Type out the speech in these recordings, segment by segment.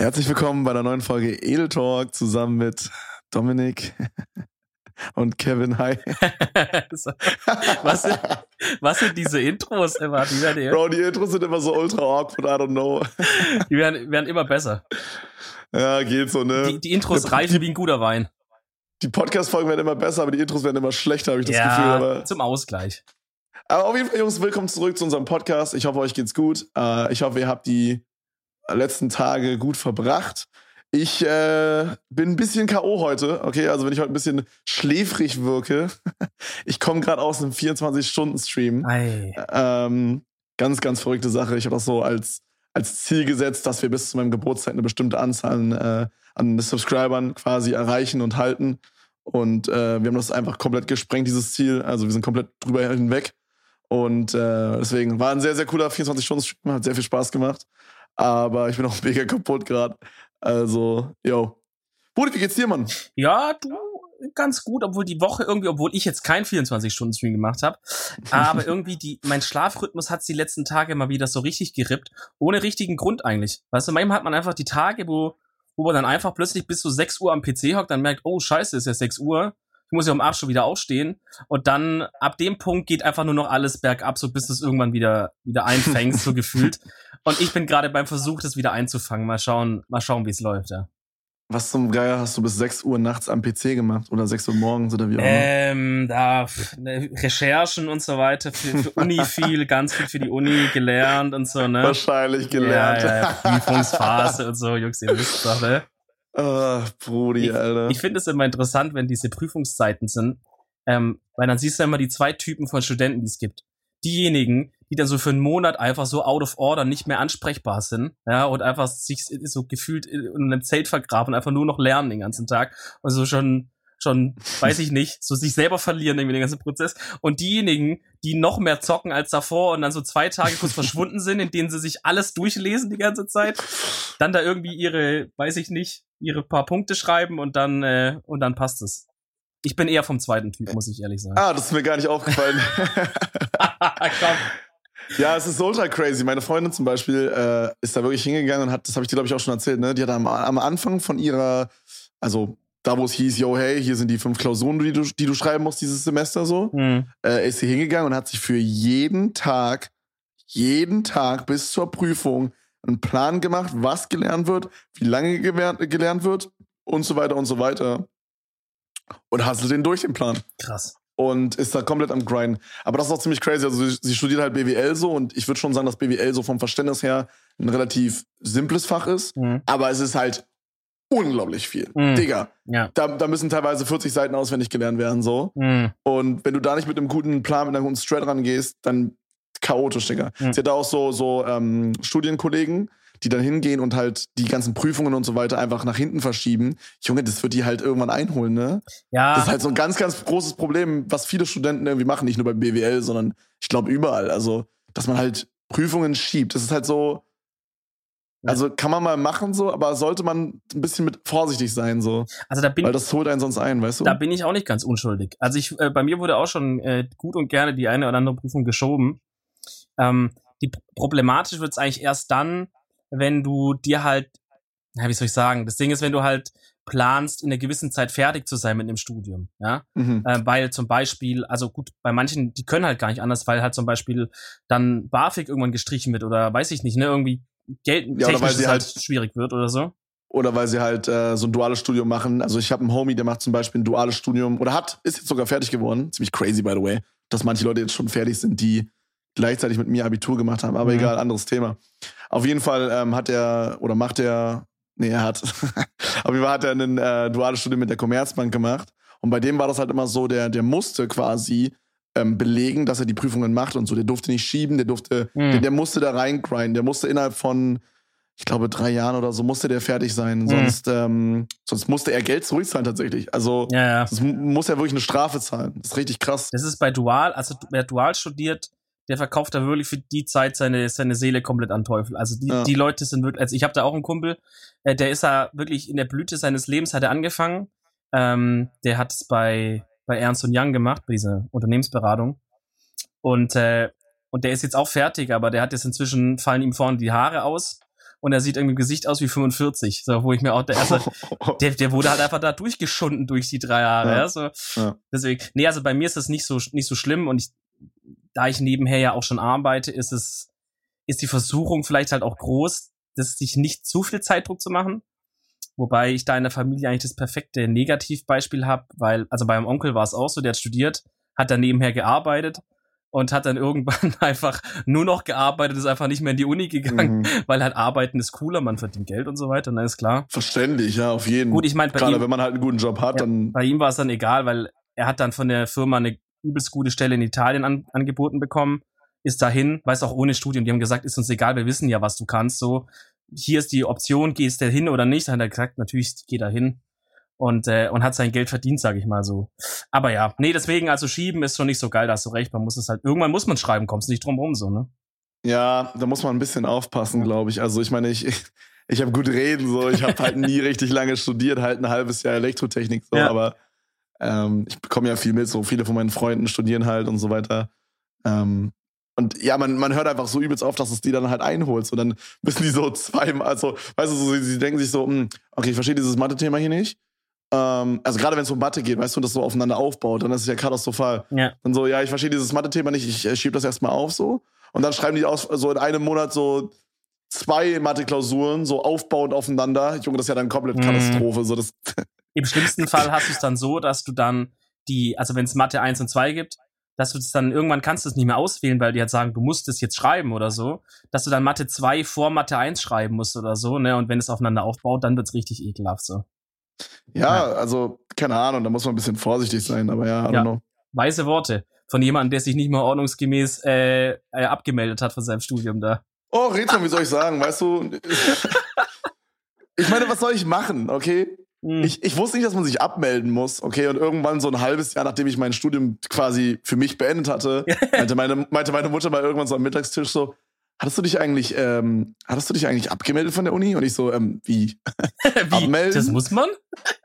Herzlich willkommen bei der neuen Folge Edel Talk zusammen mit Dominik und Kevin. Hi. was, sind, was sind diese Intros immer? Die werden Bro, die Intros sind immer so ultra awkward, I don't know. Die werden, werden immer besser. Ja, geht so, ne? Die, die Intros reichen wie ein guter Wein. Die Podcast-Folgen werden immer besser, aber die Intros werden immer schlechter, habe ich das ja, Gefühl. Aber zum Ausgleich. Aber auf jeden Fall, Jungs, willkommen zurück zu unserem Podcast. Ich hoffe, euch geht's gut. Äh, ich hoffe, ihr habt die letzten Tage gut verbracht. Ich äh, bin ein bisschen K.O. heute, okay? Also, wenn ich heute ein bisschen schläfrig wirke. ich komme gerade aus einem 24-Stunden-Stream. Ähm, ganz, ganz verrückte Sache. Ich habe das so als, als Ziel gesetzt, dass wir bis zu meinem Geburtstag eine bestimmte Anzahl äh, an Subscribern quasi erreichen und halten. Und äh, wir haben das einfach komplett gesprengt, dieses Ziel. Also, wir sind komplett drüber hinweg. Und äh, deswegen war ein sehr, sehr cooler 24-Stunden-Stream, hat sehr viel Spaß gemacht. Aber ich bin auch mega kaputt gerade. Also, yo. Bruder, wie geht's dir, Mann? Ja, du, ganz gut, obwohl die Woche irgendwie, obwohl ich jetzt kein 24-Stunden-Stream gemacht habe, aber irgendwie die, mein Schlafrhythmus hat die letzten Tage mal wieder so richtig gerippt, ohne richtigen Grund eigentlich. Weißt du, manchmal hat man einfach die Tage, wo, wo man dann einfach plötzlich bis zu 6 Uhr am PC hockt, dann merkt, oh scheiße, ist ja 6 Uhr, ich muss ja um 8 schon wieder aufstehen. Und dann ab dem Punkt geht einfach nur noch alles bergab, so bis du es irgendwann wieder, wieder einfängst, so gefühlt. Und ich bin gerade beim Versuch, das wieder einzufangen. Mal schauen, mal schauen, wie es läuft, ja. Was zum Geier hast du bis 6 Uhr nachts am PC gemacht oder 6 Uhr morgens oder wie auch immer? Ähm, da ne, Recherchen und so weiter für, für Uni viel, ganz viel für die Uni gelernt und so, ne? Wahrscheinlich gelernt. Ja, ja, Prüfungsphase und so, Jungs, ihr wisst doch, ne? Ah, Brudi, ich, Alter. Ich finde es immer interessant, wenn diese Prüfungszeiten sind, ähm, weil dann siehst du immer die zwei Typen von Studenten, die es gibt. Diejenigen, die dann so für einen Monat einfach so out of order nicht mehr ansprechbar sind, ja, und einfach sich so gefühlt in einem Zelt vergraben, einfach nur noch lernen den ganzen Tag und so schon schon, weiß ich nicht, so sich selber verlieren irgendwie den ganzen Prozess. Und diejenigen, die noch mehr zocken als davor und dann so zwei Tage kurz verschwunden sind, in denen sie sich alles durchlesen die ganze Zeit, dann da irgendwie ihre, weiß ich nicht, ihre paar Punkte schreiben und dann, äh, und dann passt es. Ich bin eher vom zweiten Typ, muss ich ehrlich sagen. Ah, das ist mir gar nicht aufgefallen. Komm. Ja, es ist ultra crazy. Meine Freundin zum Beispiel äh, ist da wirklich hingegangen und hat, das habe ich dir glaube ich auch schon erzählt, ne? Die hat am, am Anfang von ihrer, also da wo es hieß, yo, hey, hier sind die fünf Klausuren, die du, die du schreiben musst dieses Semester so, mhm. äh, ist sie hingegangen und hat sich für jeden Tag, jeden Tag bis zur Prüfung einen Plan gemacht, was gelernt wird, wie lange gelernt wird und so weiter und so weiter. Und hast du den durch den Plan. Krass. Und ist da komplett am Grind. Aber das ist auch ziemlich crazy. Also sie, sie studiert halt BWL so und ich würde schon sagen, dass BWL so vom Verständnis her ein relativ simples Fach ist. Mhm. Aber es ist halt unglaublich viel. Mhm. Digga. Ja. Da, da müssen teilweise 40 Seiten auswendig gelernt werden, so. Mhm. Und wenn du da nicht mit einem guten Plan, mit einem guten Strat rangehst, dann chaotisch, Digga. Mhm. Sie hat auch so, so ähm, Studienkollegen, die dann hingehen und halt die ganzen Prüfungen und so weiter einfach nach hinten verschieben. Junge, das wird die halt irgendwann einholen, ne? Ja. Das ist halt so ein ganz, ganz großes Problem, was viele Studenten irgendwie machen, nicht nur beim BWL, sondern ich glaube überall. Also, dass man halt Prüfungen schiebt. Das ist halt so, also kann man mal machen so, aber sollte man ein bisschen mit vorsichtig sein so. Also da bin weil das holt einen sonst ein, weißt du? Da bin ich auch nicht ganz unschuldig. Also ich, äh, bei mir wurde auch schon äh, gut und gerne die eine oder andere Prüfung geschoben. Ähm, die problematisch wird es eigentlich erst dann, wenn du dir halt, ja, wie soll ich sagen, das Ding ist, wenn du halt planst, in einer gewissen Zeit fertig zu sein mit einem Studium, ja, mhm. äh, weil zum Beispiel, also gut, bei manchen, die können halt gar nicht anders, weil halt zum Beispiel dann BAföG irgendwann gestrichen wird oder weiß ich nicht, ne, irgendwie Geld ja, sie halt, halt schwierig wird oder so. Oder weil sie halt äh, so ein duales Studium machen. Also ich habe einen Homie, der macht zum Beispiel ein duales Studium oder hat, ist jetzt sogar fertig geworden. Ziemlich crazy, by the way, dass manche Leute jetzt schon fertig sind, die gleichzeitig mit mir Abitur gemacht haben. Aber mhm. egal, anderes Thema. Auf jeden Fall ähm, hat er oder macht er, nee, er hat, auf jeden Fall hat er ein äh, duales Studium mit der Commerzbank gemacht. Und bei dem war das halt immer so, der, der musste quasi ähm, belegen, dass er die Prüfungen macht und so. Der durfte nicht schieben, der durfte, mhm. der, der, musste da reingrinden, der musste innerhalb von, ich glaube, drei Jahren oder so musste der fertig sein. Mhm. Sonst, ähm, sonst musste er Geld zurückzahlen tatsächlich. Also ja, ja. sonst muss er wirklich eine Strafe zahlen. Das ist richtig krass. Das ist bei Dual, also wer Dual studiert, der verkauft da wirklich für die Zeit seine, seine Seele komplett an Teufel. Also die, ja. die Leute sind wirklich, also ich habe da auch einen Kumpel, äh, der ist da wirklich in der Blüte seines Lebens hat er angefangen. Ähm, der hat es bei bei Ernst Young gemacht, bei dieser Unternehmensberatung. Und, äh, und der ist jetzt auch fertig, aber der hat jetzt inzwischen, fallen ihm vorne die Haare aus. und er sieht irgendwie im Gesicht aus wie 45. So, wo ich mir auch, der, erste, der, der wurde halt einfach da durchgeschunden durch die drei Jahre. Ja. Ja, so. ja. Deswegen, nee, also bei mir ist das nicht so, nicht so schlimm und ich, da ich nebenher ja auch schon arbeite, ist es, ist die Versuchung vielleicht halt auch groß, dass sich nicht zu viel Zeitdruck zu machen. Wobei ich da in der Familie eigentlich das perfekte Negativbeispiel habe, weil, also beim Onkel war es auch so, der hat studiert, hat dann nebenher gearbeitet und hat dann irgendwann einfach nur noch gearbeitet, ist einfach nicht mehr in die Uni gegangen, mhm. weil halt Arbeiten ist cooler, man verdient Geld und so weiter, dann ist klar. Verständlich, ja, auf jeden Fall. Gut, ich meine, gerade ihm, wenn man halt einen guten Job hat, ja, dann. Bei ihm war es dann egal, weil er hat dann von der Firma eine übelst gute Stelle in Italien an, angeboten bekommen, ist dahin, weiß auch ohne Studium, die haben gesagt, ist uns egal, wir wissen ja, was du kannst, so. Hier ist die Option, gehst du hin oder nicht? Dann hat er gesagt, natürlich, geh da hin und, äh, und hat sein Geld verdient, sage ich mal so. Aber ja, nee, deswegen, also schieben ist schon nicht so geil, da hast du recht. Man muss es halt, irgendwann muss man schreiben, kommst nicht drum rum, so, ne? Ja, da muss man ein bisschen aufpassen, glaube ich. Also ich meine, ich, ich habe gut reden, so, ich habe halt nie richtig lange studiert, halt ein halbes Jahr Elektrotechnik, so, ja. aber ähm, ich bekomme ja viel mit, so viele von meinen Freunden studieren halt und so weiter. Ähm, und ja, man, man hört einfach so übelst auf, dass es die dann halt einholt. Und dann müssen die so zweimal, also, weißt du, so, sie, sie denken sich so, hm, okay, ich verstehe dieses Mathe-Thema hier nicht. Ähm, also gerade wenn es um Mathe geht, weißt du, und das so aufeinander aufbaut, dann ist es ja katastrophal. Ja. Dann so, ja, ich verstehe dieses Mathe-Thema nicht, ich, ich schiebe das erstmal auf so. Und dann schreiben die aus, so in einem Monat so zwei Mathe-Klausuren, so aufbauend aufeinander. Junge, das ist ja dann komplett mhm. Katastrophe. So, das Im schlimmsten Fall hast du es dann so, dass du dann die, also wenn es Mathe 1 und 2 gibt, dass du das dann irgendwann kannst du es nicht mehr auswählen, weil die halt sagen, du musst es jetzt schreiben oder so, dass du dann Mathe 2 vor Mathe 1 schreiben musst oder so, ne? Und wenn es aufeinander aufbaut, dann wird's richtig ekelhaft so. Ja, ja, also, keine Ahnung, da muss man ein bisschen vorsichtig sein, aber ja, I ja. Know. Weise Worte von jemandem, der sich nicht mehr ordnungsgemäß äh, äh, abgemeldet hat von seinem Studium da. Oh, Rätsel, wie soll ich sagen, weißt du? ich meine, was soll ich machen, okay? Hm. Ich, ich wusste nicht, dass man sich abmelden muss, okay? Und irgendwann so ein halbes Jahr, nachdem ich mein Studium quasi für mich beendet hatte, meinte meine, meinte meine Mutter mal irgendwann so am Mittagstisch so, hattest du dich eigentlich, ähm, hattest du dich eigentlich abgemeldet von der Uni? Und ich so, ähm, wie? wie? Abmelden? Das muss man?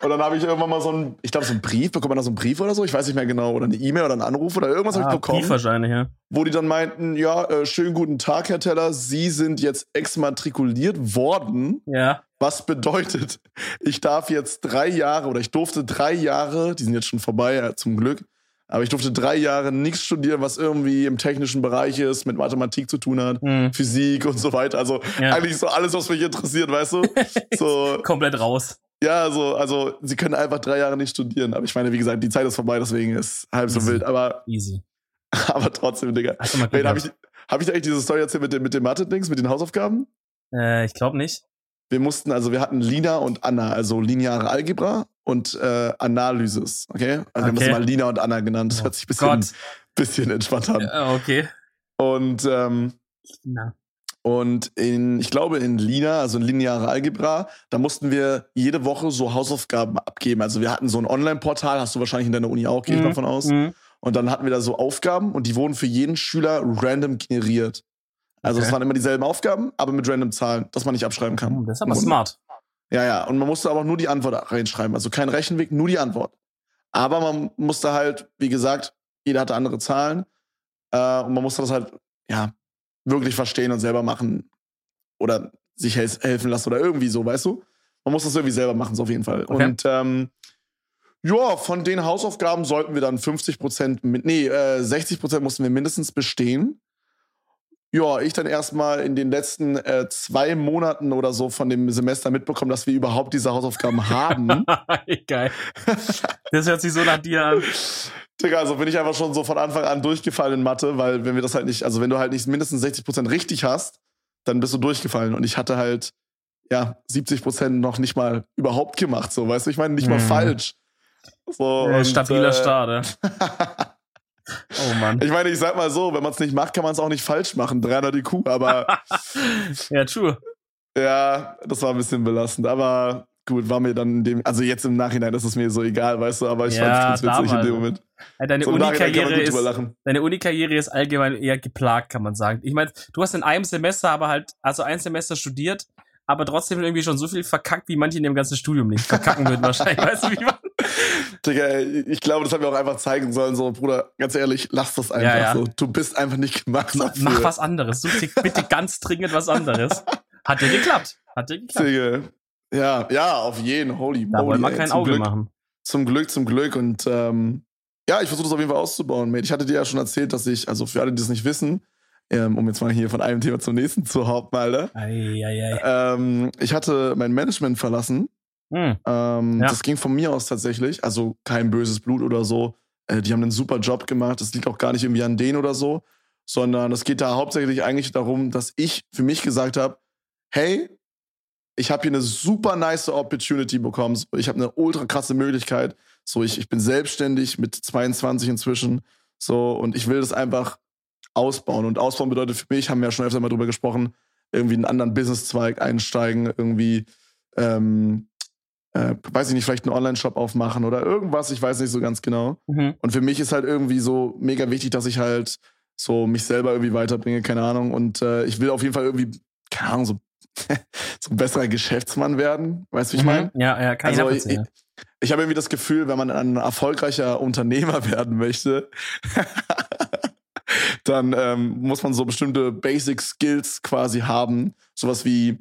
Und dann habe ich irgendwann mal so einen, ich glaube, so einen Brief, bekommt man da so einen Brief oder so? Ich weiß nicht mehr genau. Oder eine E-Mail oder einen Anruf oder irgendwas ah, habe ich bekommen. Brief wahrscheinlich, ja. Wo die dann meinten, ja, äh, schönen guten Tag, Herr Teller, Sie sind jetzt exmatrikuliert worden. Ja. Was bedeutet, ich darf jetzt drei Jahre oder ich durfte drei Jahre, die sind jetzt schon vorbei, ja, zum Glück, aber ich durfte drei Jahre nichts studieren, was irgendwie im technischen Bereich ist, mit Mathematik zu tun hat, mhm. Physik und so weiter. Also ja. eigentlich so alles, was mich interessiert, weißt du? So, Komplett raus. Ja, so, also sie können einfach drei Jahre nicht studieren. Aber ich meine, wie gesagt, die Zeit ist vorbei, deswegen ist halb Easy. so wild. Aber, Easy. aber trotzdem, Digga. Habe ich, hab ich eigentlich diese Story erzählt mit, dem, mit den Mathe-Dings, mit den Hausaufgaben? Äh, ich glaube nicht. Wir mussten, also wir hatten Lina und Anna, also lineare Algebra und äh, Analysis, okay? Also okay. wir haben das mal Lina und Anna genannt. Das oh hört sich ein bisschen, bisschen entspannt an. Ja, okay. Und, ähm, Na. Und in, ich glaube, in Lina, also in lineare Algebra, da mussten wir jede Woche so Hausaufgaben abgeben. Also wir hatten so ein Online-Portal, hast du wahrscheinlich in deiner Uni auch, gehe ich mhm. davon aus. Mhm. Und dann hatten wir da so Aufgaben und die wurden für jeden Schüler random generiert. Also es waren immer dieselben Aufgaben, aber mit random Zahlen, dass man nicht abschreiben kann. Hm, das ist aber smart. Ja, ja. Und man musste aber auch nur die Antwort reinschreiben. Also kein Rechenweg, nur die Antwort. Aber man musste halt, wie gesagt, jeder hatte andere Zahlen. Äh, und man musste das halt, ja, wirklich verstehen und selber machen. Oder sich hel helfen lassen oder irgendwie so, weißt du? Man muss das irgendwie selber machen, so auf jeden Fall. Okay. Und ähm, ja, von den Hausaufgaben sollten wir dann 50 Prozent, nee, äh, 60 Prozent mussten wir mindestens bestehen ja, ich dann erstmal in den letzten äh, zwei Monaten oder so von dem Semester mitbekommen, dass wir überhaupt diese Hausaufgaben haben. Geil. Das hört sich so nach dir an. Digga, also bin ich einfach schon so von Anfang an durchgefallen in Mathe, weil wenn wir das halt nicht, also wenn du halt nicht mindestens 60 Prozent richtig hast, dann bist du durchgefallen. Und ich hatte halt, ja, 70 Prozent noch nicht mal überhaupt gemacht, so, weißt du, ich meine, nicht mal mhm. falsch. So, ja, und, stabiler äh, Start, Oh Mann. Ich meine, ich sag mal so, wenn man es nicht macht, kann man es auch nicht falsch machen. 300 IQ, aber. ja, true. Ja, das war ein bisschen belastend, aber gut, war mir dann in dem, also jetzt im Nachhinein ist es mir so egal, weißt du, aber ich ja, fand es witzig in dem Moment. deine so Uni-Karriere ist, deine Uni-Karriere ist allgemein eher geplagt, kann man sagen. Ich meine, du hast in einem Semester aber halt, also ein Semester studiert, aber trotzdem irgendwie schon so viel verkackt, wie manche in ihrem ganzen Studium nicht verkacken würden wahrscheinlich. Weißt du, wie man? Digga, ich glaube, das haben wir auch einfach zeigen sollen. So, Bruder, ganz ehrlich, lass das einfach ja, ja. so. Du bist einfach nicht gemacht dafür. Mach was anderes. Such dir bitte ganz dringend was anderes. Hat dir geklappt. Hat dir geklappt. Digga. Ja, ja, auf jeden. Holy Da wollen wir kein zum Auge Glück, machen. Zum Glück, zum Glück. Und ähm, ja, ich versuche das auf jeden Fall auszubauen, Mate. Ich hatte dir ja schon erzählt, dass ich, also für alle, die es nicht wissen, ähm, um jetzt mal hier von einem Thema zum nächsten zu hoppen, Alter. Ähm, ich hatte mein Management verlassen. Hm. Ähm, Ja. Das ging von mir aus tatsächlich. Also kein böses Blut oder so. Äh, die haben einen super Job gemacht. Das liegt auch gar nicht irgendwie an denen oder so. Sondern es geht da hauptsächlich eigentlich darum, dass ich für mich gesagt habe, hey, ich habe hier eine super nice Opportunity bekommen. Ich habe eine ultra krasse Möglichkeit. So, ich, ich bin selbstständig mit 22 inzwischen. So, und ich will das einfach ausbauen. Und ausbauen bedeutet für mich, haben wir ja schon öfter mal drüber gesprochen, irgendwie einen anderen Businesszweig einsteigen, irgendwie, ähm, äh, weiß ich nicht, vielleicht einen Online-Shop aufmachen oder irgendwas, ich weiß nicht so ganz genau. Mhm. Und für mich ist halt irgendwie so mega wichtig, dass ich halt so mich selber irgendwie weiterbringe, keine Ahnung. Und äh, ich will auf jeden Fall irgendwie, keine Ahnung, so, so ein besserer Geschäftsmann werden. Weißt du, wie ich meine? Mhm. Ja, ja, kann ich Also ich, ich, ich habe irgendwie das Gefühl, wenn man ein erfolgreicher Unternehmer werden möchte, dann ähm, muss man so bestimmte Basic Skills quasi haben. Sowas wie,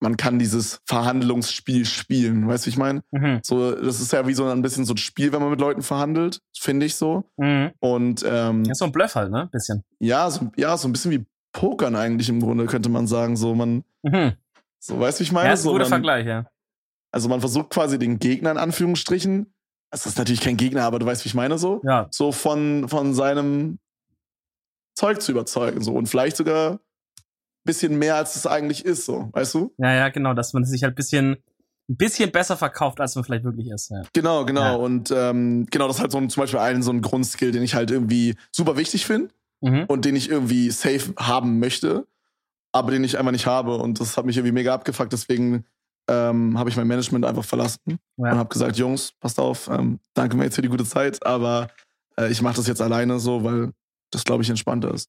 man kann dieses Verhandlungsspiel spielen. Weißt du, wie ich meine? Mhm. So, das ist ja wie so ein bisschen so ein Spiel, wenn man mit Leuten verhandelt, finde ich so. Mhm. Und ähm, Ja, so ein Bluff halt, ne? Bisschen. ja, so, ja, so ein bisschen wie Pokern eigentlich im Grunde, könnte man sagen. So, man, Mhm. so, weißt du, wie ich meine? Ja, ist ein so, guter man, Vergleich, ja. Also man versucht quasi den Gegner in Anführungsstrichen, es ist natürlich kein Gegner, aber du weißt, wie ich meine, so, Ja, so von, von seinem Zeug zu überzeugen, so. Und vielleicht sogar ein bisschen mehr, als es eigentlich ist, so, weißt du? ja, ja, genau, dass man sich halt bisschen, ein bisschen besser verkauft, als man vielleicht wirklich ist. Ja. Genau, genau. Ja. Und ähm, genau, das ist halt so ein, zum Beispiel ein, so ein Grundskill, den ich halt irgendwie super wichtig finde Mhm. und den ich irgendwie safe haben möchte, aber den ich einfach nicht habe. Und das hat mich irgendwie mega abgefuckt. Deswegen ähm, habe ich mein Management einfach verlassen und Ja. habe gesagt, Jungs, passt auf, ähm, danke mir jetzt für die gute Zeit, aber äh, ich mache das jetzt alleine so, weil das, glaube ich, entspannter ist.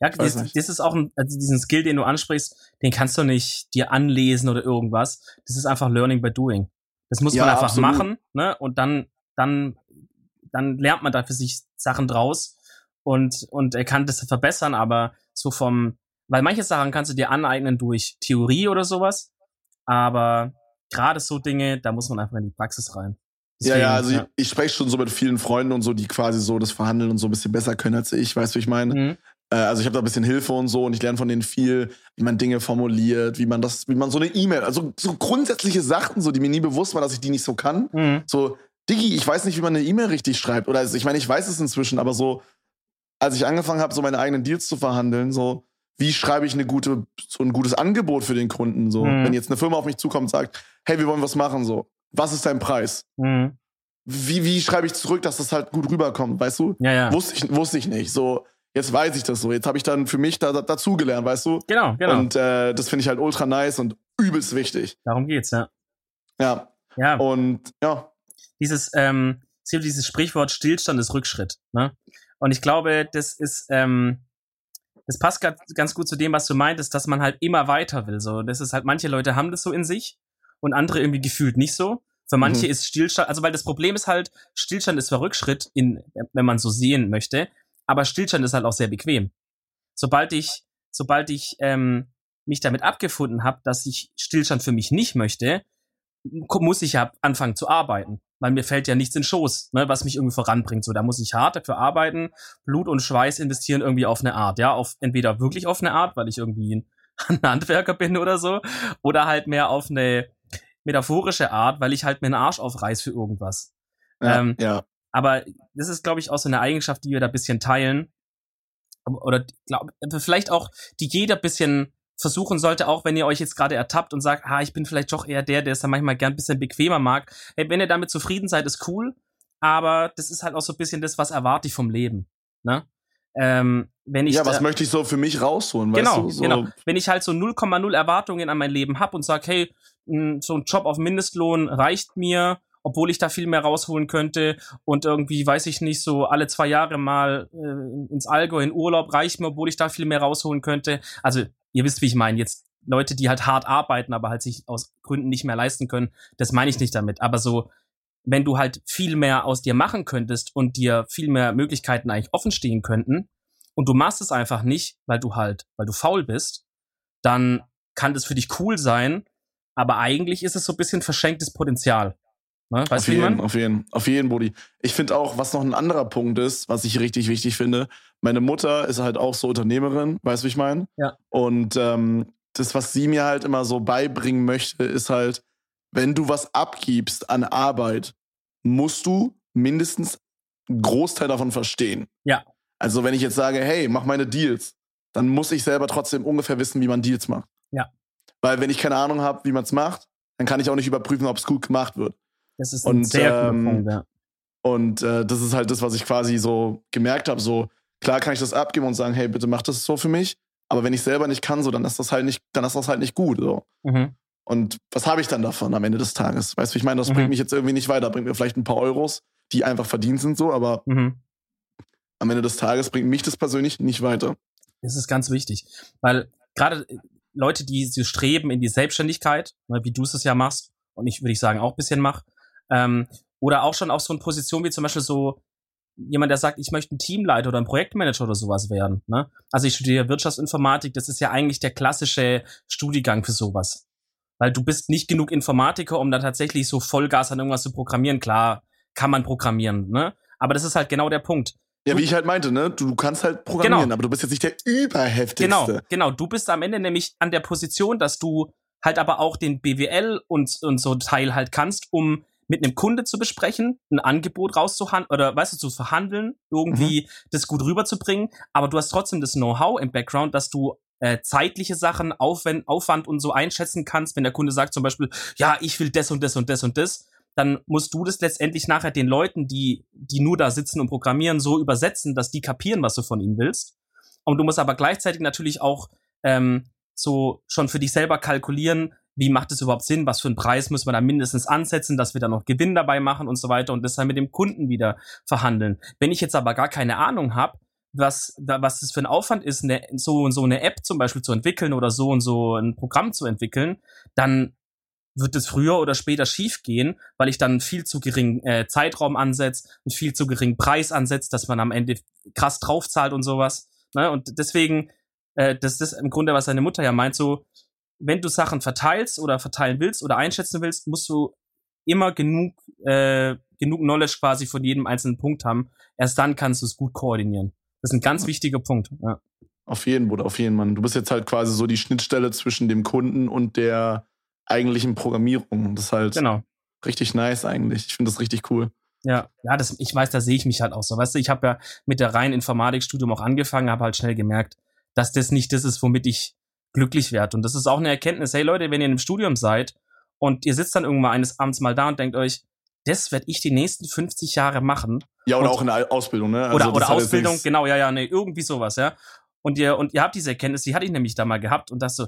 Ja, das, das ist auch ein, also diesen Skill, den du ansprichst, den kannst du nicht dir anlesen oder irgendwas. Das ist einfach Learning by Doing. Das muss Ja, man einfach absolut. machen, ne? Und dann, dann, dann lernt man da für sich Sachen draus und, und er kann das verbessern, aber so vom, weil manche Sachen kannst du dir aneignen durch Theorie oder sowas, aber gerade so Dinge, da muss man einfach in die Praxis rein. ja, ja, also Deswegen, ich, ich spreche schon so mit vielen Freunden und so, die quasi so das Verhandeln und so ein bisschen besser können als ich, weißt du, wie ich meine? Mhm. Äh, also ich habe da ein bisschen Hilfe und so und ich lerne von denen viel, wie man Dinge formuliert, wie man das, wie man so eine E-Mail, also so grundsätzliche Sachen, so die mir nie bewusst waren, dass ich die nicht so kann. Mhm. So, Diggi, ich weiß nicht, wie man eine E-Mail richtig schreibt. Oder also, ich meine, ich weiß es inzwischen, aber so, als ich angefangen habe, so meine eigenen Deals zu verhandeln, so, wie schreibe ich eine gute, so ein gutes Angebot für den Kunden? So, Mhm. wenn jetzt eine Firma auf mich zukommt und sagt, hey, wir wollen was machen, so, was ist dein Preis? Mhm. Wie, wie schreibe ich zurück, dass das halt gut rüberkommt, weißt du? Ja, ja. Wusste ich, wusste ich nicht. So, jetzt weiß ich das so. Jetzt habe ich dann für mich da, da, dazugelernt, weißt du? Genau, genau. Und äh, das finde ich halt ultra nice und übelst wichtig. Darum geht's, ja. Ja. Ja. Und ja, dieses, ähm, es gibt dieses Sprichwort Stillstand ist Rückschritt. Ne? Und ich glaube, das ist, ähm, das passt ganz, ganz gut zu dem, was du meintest, dass man halt immer weiter will. So, das ist halt, manche Leute haben das so in sich und andere irgendwie gefühlt nicht so. Für manche Mhm. ist Stillstand, also weil das Problem ist halt, Stillstand ist zwar Rückschritt, in, wenn man so sehen möchte, aber Stillstand ist halt auch sehr bequem. Sobald ich, sobald ich ähm, mich damit abgefunden habe, dass ich Stillstand für mich nicht möchte, muss ich ja anfangen zu arbeiten, weil mir fällt ja nichts in Schoß, ne, was mich irgendwie voranbringt. So, da muss ich hart dafür arbeiten, Blut und Schweiß investieren irgendwie auf eine Art, ja, auf entweder wirklich auf eine Art, weil ich irgendwie ein, Handwerker bin oder so, oder halt mehr auf eine metaphorische Art, weil ich halt mir einen Arsch aufreiß für irgendwas. ja, Ähm, ja. Aber das ist, glaube ich, auch so eine Eigenschaft, die wir da ein bisschen teilen. Oder glaub, vielleicht auch, die jeder ein bisschen versuchen sollte, auch wenn ihr euch jetzt gerade ertappt und sagt, ah, ich bin vielleicht doch eher der, der es dann manchmal gern ein bisschen bequemer mag. Hey, wenn ihr damit zufrieden seid, ist cool, aber das ist halt auch so ein bisschen das, was erwarte ich vom Leben. Ne? Ähm, wenn ich ja, was möchte ich so für mich rausholen, Genau, weißt du? So, genau. Wenn ich halt so 0,0 Erwartungen an mein Leben habe und sage, hey, mh, so ein Job auf Mindestlohn reicht mir, obwohl ich da viel mehr rausholen könnte und irgendwie, weiß ich nicht, so alle zwei Jahre mal äh, ins Allgäu in Urlaub reicht mir, obwohl ich da viel mehr rausholen könnte. Also ihr wisst, wie ich meine. Jetzt Leute, die halt hart arbeiten, aber halt sich aus Gründen nicht mehr leisten können, das meine ich nicht damit. Aber so, wenn du halt viel mehr aus dir machen könntest und dir viel mehr Möglichkeiten eigentlich offen stehen könnten und du machst es einfach nicht, weil du halt, weil du faul bist, dann kann das für dich cool sein, aber eigentlich ist es so ein bisschen verschenktes Potenzial. Ne? Weißt auf, jeden, auf jeden, auf jeden, Body. Ich finde auch, was noch ein anderer Punkt ist, was ich richtig wichtig finde, meine Mutter ist halt auch so Unternehmerin, weißt du, wie ich meine? Ja. Und ähm, das, was sie mir halt immer so beibringen möchte, ist halt, wenn du was abgibst an Arbeit, musst du mindestens einen Großteil davon verstehen. Ja. Also wenn ich jetzt sage, hey, mach meine Deals, dann muss ich selber trotzdem ungefähr wissen, wie man Deals macht. Ja. Weil wenn ich keine Ahnung habe, wie man es macht, dann kann ich auch nicht überprüfen, ob es gut gemacht wird. Das ist ein und, sehr ähm, Punkt, ja. Und äh, das ist halt das, was ich quasi so gemerkt habe. So, klar kann ich das abgeben und sagen, hey, bitte mach das so für mich. Aber wenn ich selber nicht kann, so, dann ist das halt nicht, dann ist das halt nicht gut. So. Mhm. Und was habe ich dann davon am Ende des Tages? Weißt du, ich meine, das mhm. bringt mich jetzt irgendwie nicht weiter, bringt mir vielleicht ein paar Euros, die einfach verdient sind, so, aber mhm. am Ende des Tages bringt mich das persönlich nicht weiter. Das ist ganz wichtig, weil gerade Leute, die so streben in die Selbstständigkeit, ne, wie du es ja machst, und ich würde ich sagen auch ein bisschen mach, ähm, oder auch schon auf so eine Position wie zum Beispiel so jemand, der sagt, ich möchte ein Teamleiter oder ein Projektmanager oder sowas werden. Ne? Also ich studiere Wirtschaftsinformatik, das ist ja eigentlich der klassische Studiengang für sowas. Weil du bist nicht genug Informatiker, um dann tatsächlich so Vollgas an irgendwas zu programmieren. Klar, kann man programmieren, ne? Aber das ist halt genau der Punkt. Ja, wie ich halt meinte, ne? Du kannst halt programmieren, genau. aber du bist jetzt nicht der überheftigste. Genau, genau. Du bist am Ende nämlich an der Position, dass du halt aber auch den BWL und, und so Teil halt kannst, um mit einem Kunde zu besprechen, ein Angebot rauszuhandeln oder weißt du, zu verhandeln, irgendwie mhm. das gut rüberzubringen, aber du hast trotzdem das Know-how im Background, dass du äh, zeitliche Sachen, Aufwand, Aufwand und so einschätzen kannst, wenn der Kunde sagt zum Beispiel, ja, ich will das und das und das und das, dann musst du das letztendlich nachher den Leuten, die, die nur da sitzen und programmieren, so übersetzen, dass die kapieren, was du von ihnen willst. Und du musst aber gleichzeitig natürlich auch ähm, so schon für dich selber kalkulieren, wie macht es überhaupt Sinn, was für einen Preis müssen wir da mindestens ansetzen, dass wir da noch Gewinn dabei machen und so weiter und das dann mit dem Kunden wieder verhandeln. Wenn ich jetzt aber gar keine Ahnung habe, was, was das für ein Aufwand ist, eine, so und so eine App zum Beispiel zu entwickeln oder so und so ein Programm zu entwickeln, dann wird es früher oder später schief gehen, weil ich dann viel zu gering äh, Zeitraum ansetze und viel zu gering Preis ansetze, dass man am Ende krass draufzahlt und sowas. Ne? Und deswegen, äh, das ist im Grunde, was seine Mutter ja meint, so, wenn du Sachen verteilst oder verteilen willst oder einschätzen willst, musst du immer genug, äh, genug Knowledge quasi von jedem einzelnen Punkt haben. Erst dann kannst du es gut koordinieren. Das ist ein ganz wichtiger Punkt. Ja. Auf jeden, Bruder, auf jeden, Mann. Du bist jetzt halt quasi so die Schnittstelle zwischen dem Kunden und der eigentlichen Programmierung. Das ist halt genau. richtig nice eigentlich. Ich finde das richtig cool. Ja, ja, das, ich weiß, da sehe ich mich halt auch so. Weißt du, ich habe ja mit der reinen Informatikstudium auch angefangen, habe halt schnell gemerkt, dass das nicht das ist, womit ich glücklich werde. Und das ist auch eine Erkenntnis. Hey Leute, wenn ihr in einem Studium seid und ihr sitzt dann irgendwann eines Abends mal da und denkt euch, das werde ich die nächsten 50 Jahre machen. Ja, oder und, auch in der Ausbildung, ne? Also oder oder Ausbildung, genau, ja, ja, nee, irgendwie sowas, ja. Und ihr, und ihr habt diese Erkenntnis, die hatte ich nämlich da mal gehabt und das so,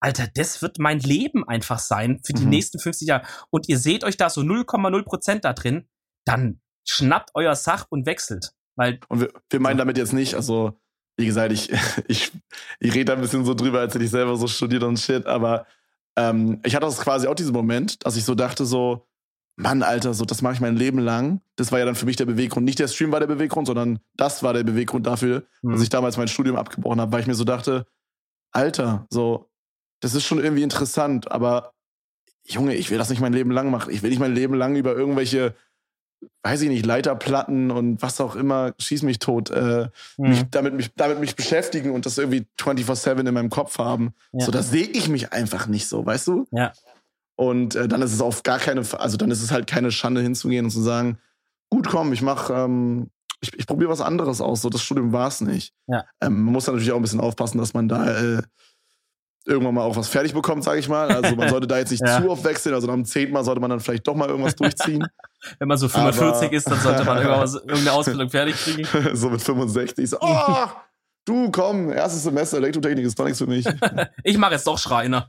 Alter, das wird mein Leben einfach sein für die mhm. nächsten 50 Jahre. Und ihr seht euch da so 0,0 Prozent da drin, dann schnappt euer Sach und wechselt. Weil, und wir, wir meinen damit jetzt nicht, also, wie gesagt, ich, ich, ich rede da ein bisschen so drüber, als hätte ich selber so studiert und shit, aber ähm, ich hatte das quasi auch diesen Moment, dass ich so dachte, so, Mann, Alter, so, das mache ich mein Leben lang. Das war ja dann für mich der Beweggrund. Nicht der Stream war der Beweggrund, sondern das war der Beweggrund dafür, mhm. dass ich damals mein Studium abgebrochen habe, weil ich mir so dachte, Alter, so, das ist schon irgendwie interessant, aber Junge, ich will das nicht mein Leben lang machen. Ich will nicht mein Leben lang über irgendwelche, weiß ich nicht, Leiterplatten und was auch immer, schieß mich tot, äh, mhm. mich, damit, mich, damit mich beschäftigen und das irgendwie 24-7 in meinem Kopf haben. Ja. So, da sehe ich mich einfach nicht so, weißt du? Ja. Und äh, dann ist es auf gar keine, also dann ist es halt keine Schande hinzugehen und zu sagen, gut, komm, ich mach, ähm, ich, ich probiere was anderes aus. So, das Studium war es nicht. Ja. Ähm, man muss natürlich auch ein bisschen aufpassen, dass man da äh, irgendwann mal auch was fertig bekommt, sage ich mal. Also man sollte da jetzt nicht ja. zu oft wechseln. Also nach dem zehnten Mal sollte man dann vielleicht doch mal irgendwas durchziehen. Wenn man so 45 Aber ist, dann sollte man irgendeine Ausbildung fertig kriegen. so mit 65. So, oh, du komm, erstes Semester Elektrotechnik ist doch nichts für mich. ich mache jetzt doch Schreiner.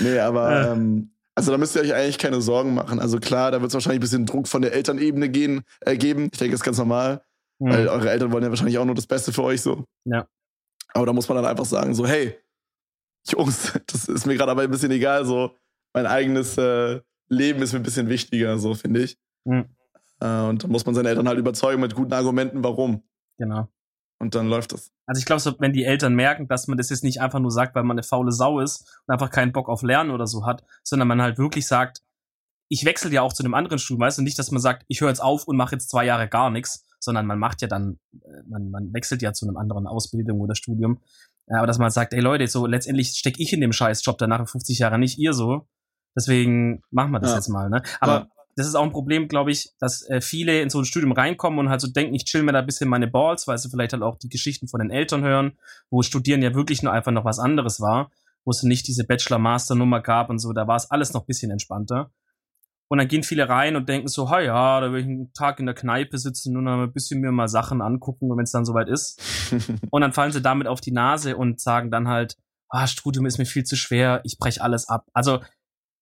nee, aber ähm, also da müsst ihr euch eigentlich keine Sorgen machen. Also klar, da wird es wahrscheinlich ein bisschen Druck von der Elternebene gehen, äh, geben. Ich denke, das ist ganz normal. Mhm. Weil eure Eltern wollen ja wahrscheinlich auch nur das Beste für euch so. Ja. Aber da muss man dann einfach sagen, so, hey, Jungs, das ist mir gerade aber ein bisschen egal, so, mein eigenes äh, Leben ist mir ein bisschen wichtiger, so, finde ich. Mhm. Äh, und da muss man seine Eltern halt überzeugen mit guten Argumenten, warum. Genau. Und dann läuft das. Also ich glaube, so, wenn die Eltern merken, dass man das jetzt nicht einfach nur sagt, weil man eine faule Sau ist und einfach keinen Bock auf Lernen oder so hat, sondern man halt wirklich sagt, ich wechsle ja auch zu einem anderen Studium, weißt du, nicht, dass man sagt, ich höre jetzt auf und mache jetzt zwei Jahre gar nichts, sondern man macht ja dann, äh, man, man wechselt ja zu einem anderen Ausbildung oder Studium. Ja, aber dass man sagt, ey Leute, so letztendlich stecke ich in dem Scheißjob danach in 50 Jahren, nicht ihr so. Deswegen machen wir das Ja. jetzt mal, ne? Aber Ja. das ist auch ein Problem, glaube ich, dass äh, viele in so ein Studium reinkommen und halt so denken, ich chill mir da ein bisschen meine Balls, weil sie vielleicht halt auch die Geschichten von den Eltern hören, wo Studieren ja wirklich nur einfach noch was anderes war, wo es nicht diese Bachelor-Master-Nummer gab und so, da war es alles noch ein bisschen entspannter. Und dann gehen viele rein und denken so, ha ja, da will ich einen Tag in der Kneipe sitzen und dann ein bisschen mir mal Sachen angucken, wenn es dann soweit ist. Und dann fallen sie damit auf die Nase und sagen dann halt, ah, Studium ist mir viel zu schwer, ich brech alles ab. Also